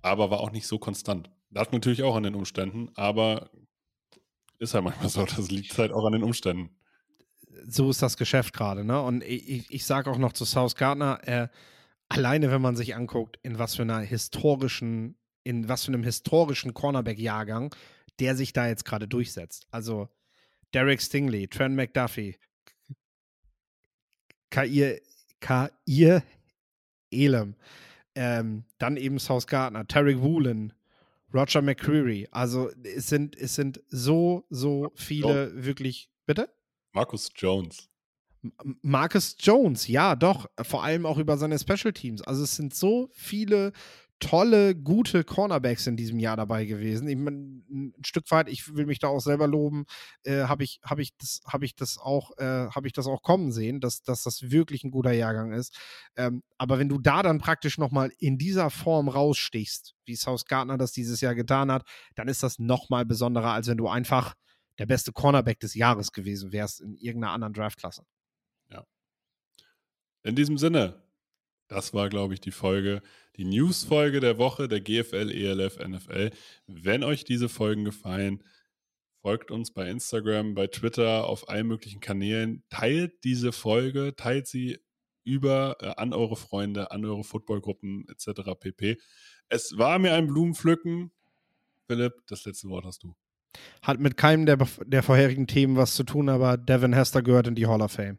A: aber war auch nicht so konstant. Das natürlich auch an den Umständen, aber ist halt manchmal so, das liegt halt auch an den Umständen.
C: so ist das Geschäft gerade, ne? Und ich, ich, sage auch noch zu South Gardner, äh, alleine wenn man sich anguckt, in was für einer historischen, in was für einem historischen Cornerback-Jahrgang, der sich da jetzt gerade durchsetzt. Also Derek Stingley, Trent McDuffie, Kair, Kair Elam, ähm, dann eben South Gardner, Tarek Woolen, Roger McCreary. Also es sind, es sind so, so viele wirklich. Bitte?
A: Marcus Jones.
C: M- Marcus Jones, ja, doch, vor allem auch über seine Special Teams. Also es sind so viele tolle, gute Cornerbacks in diesem Jahr dabei gewesen. Ich mein, ein Stück weit, ich will mich da auch selber loben, äh, habe ich, hab ich, das, hab ich auch, äh, habe ich das auch kommen sehen, dass, dass das wirklich ein guter Jahrgang ist. Ähm, aber wenn du da dann praktisch nochmal in dieser Form rausstichst, wie South Gardner das dieses Jahr getan hat, dann ist das nochmal besonderer, als wenn du einfach der beste Cornerback des Jahres gewesen wärst in irgendeiner anderen Draftklasse.
A: In diesem Sinne, das war, glaube ich, die Folge, die News-Folge der Woche der GFL, ELF, NFL. Wenn euch diese Folgen gefallen, folgt uns bei Instagram, bei Twitter, auf allen möglichen Kanälen. Teilt diese Folge, teilt sie über äh, an eure Freunde, an eure Footballgruppen etc. pp. Es war mir ein Blumenpflücken. Philipp, das letzte Wort hast du.
C: Hat mit keinem der, der vorherigen Themen was zu tun, aber Devin Hester gehört in die Hall of Fame.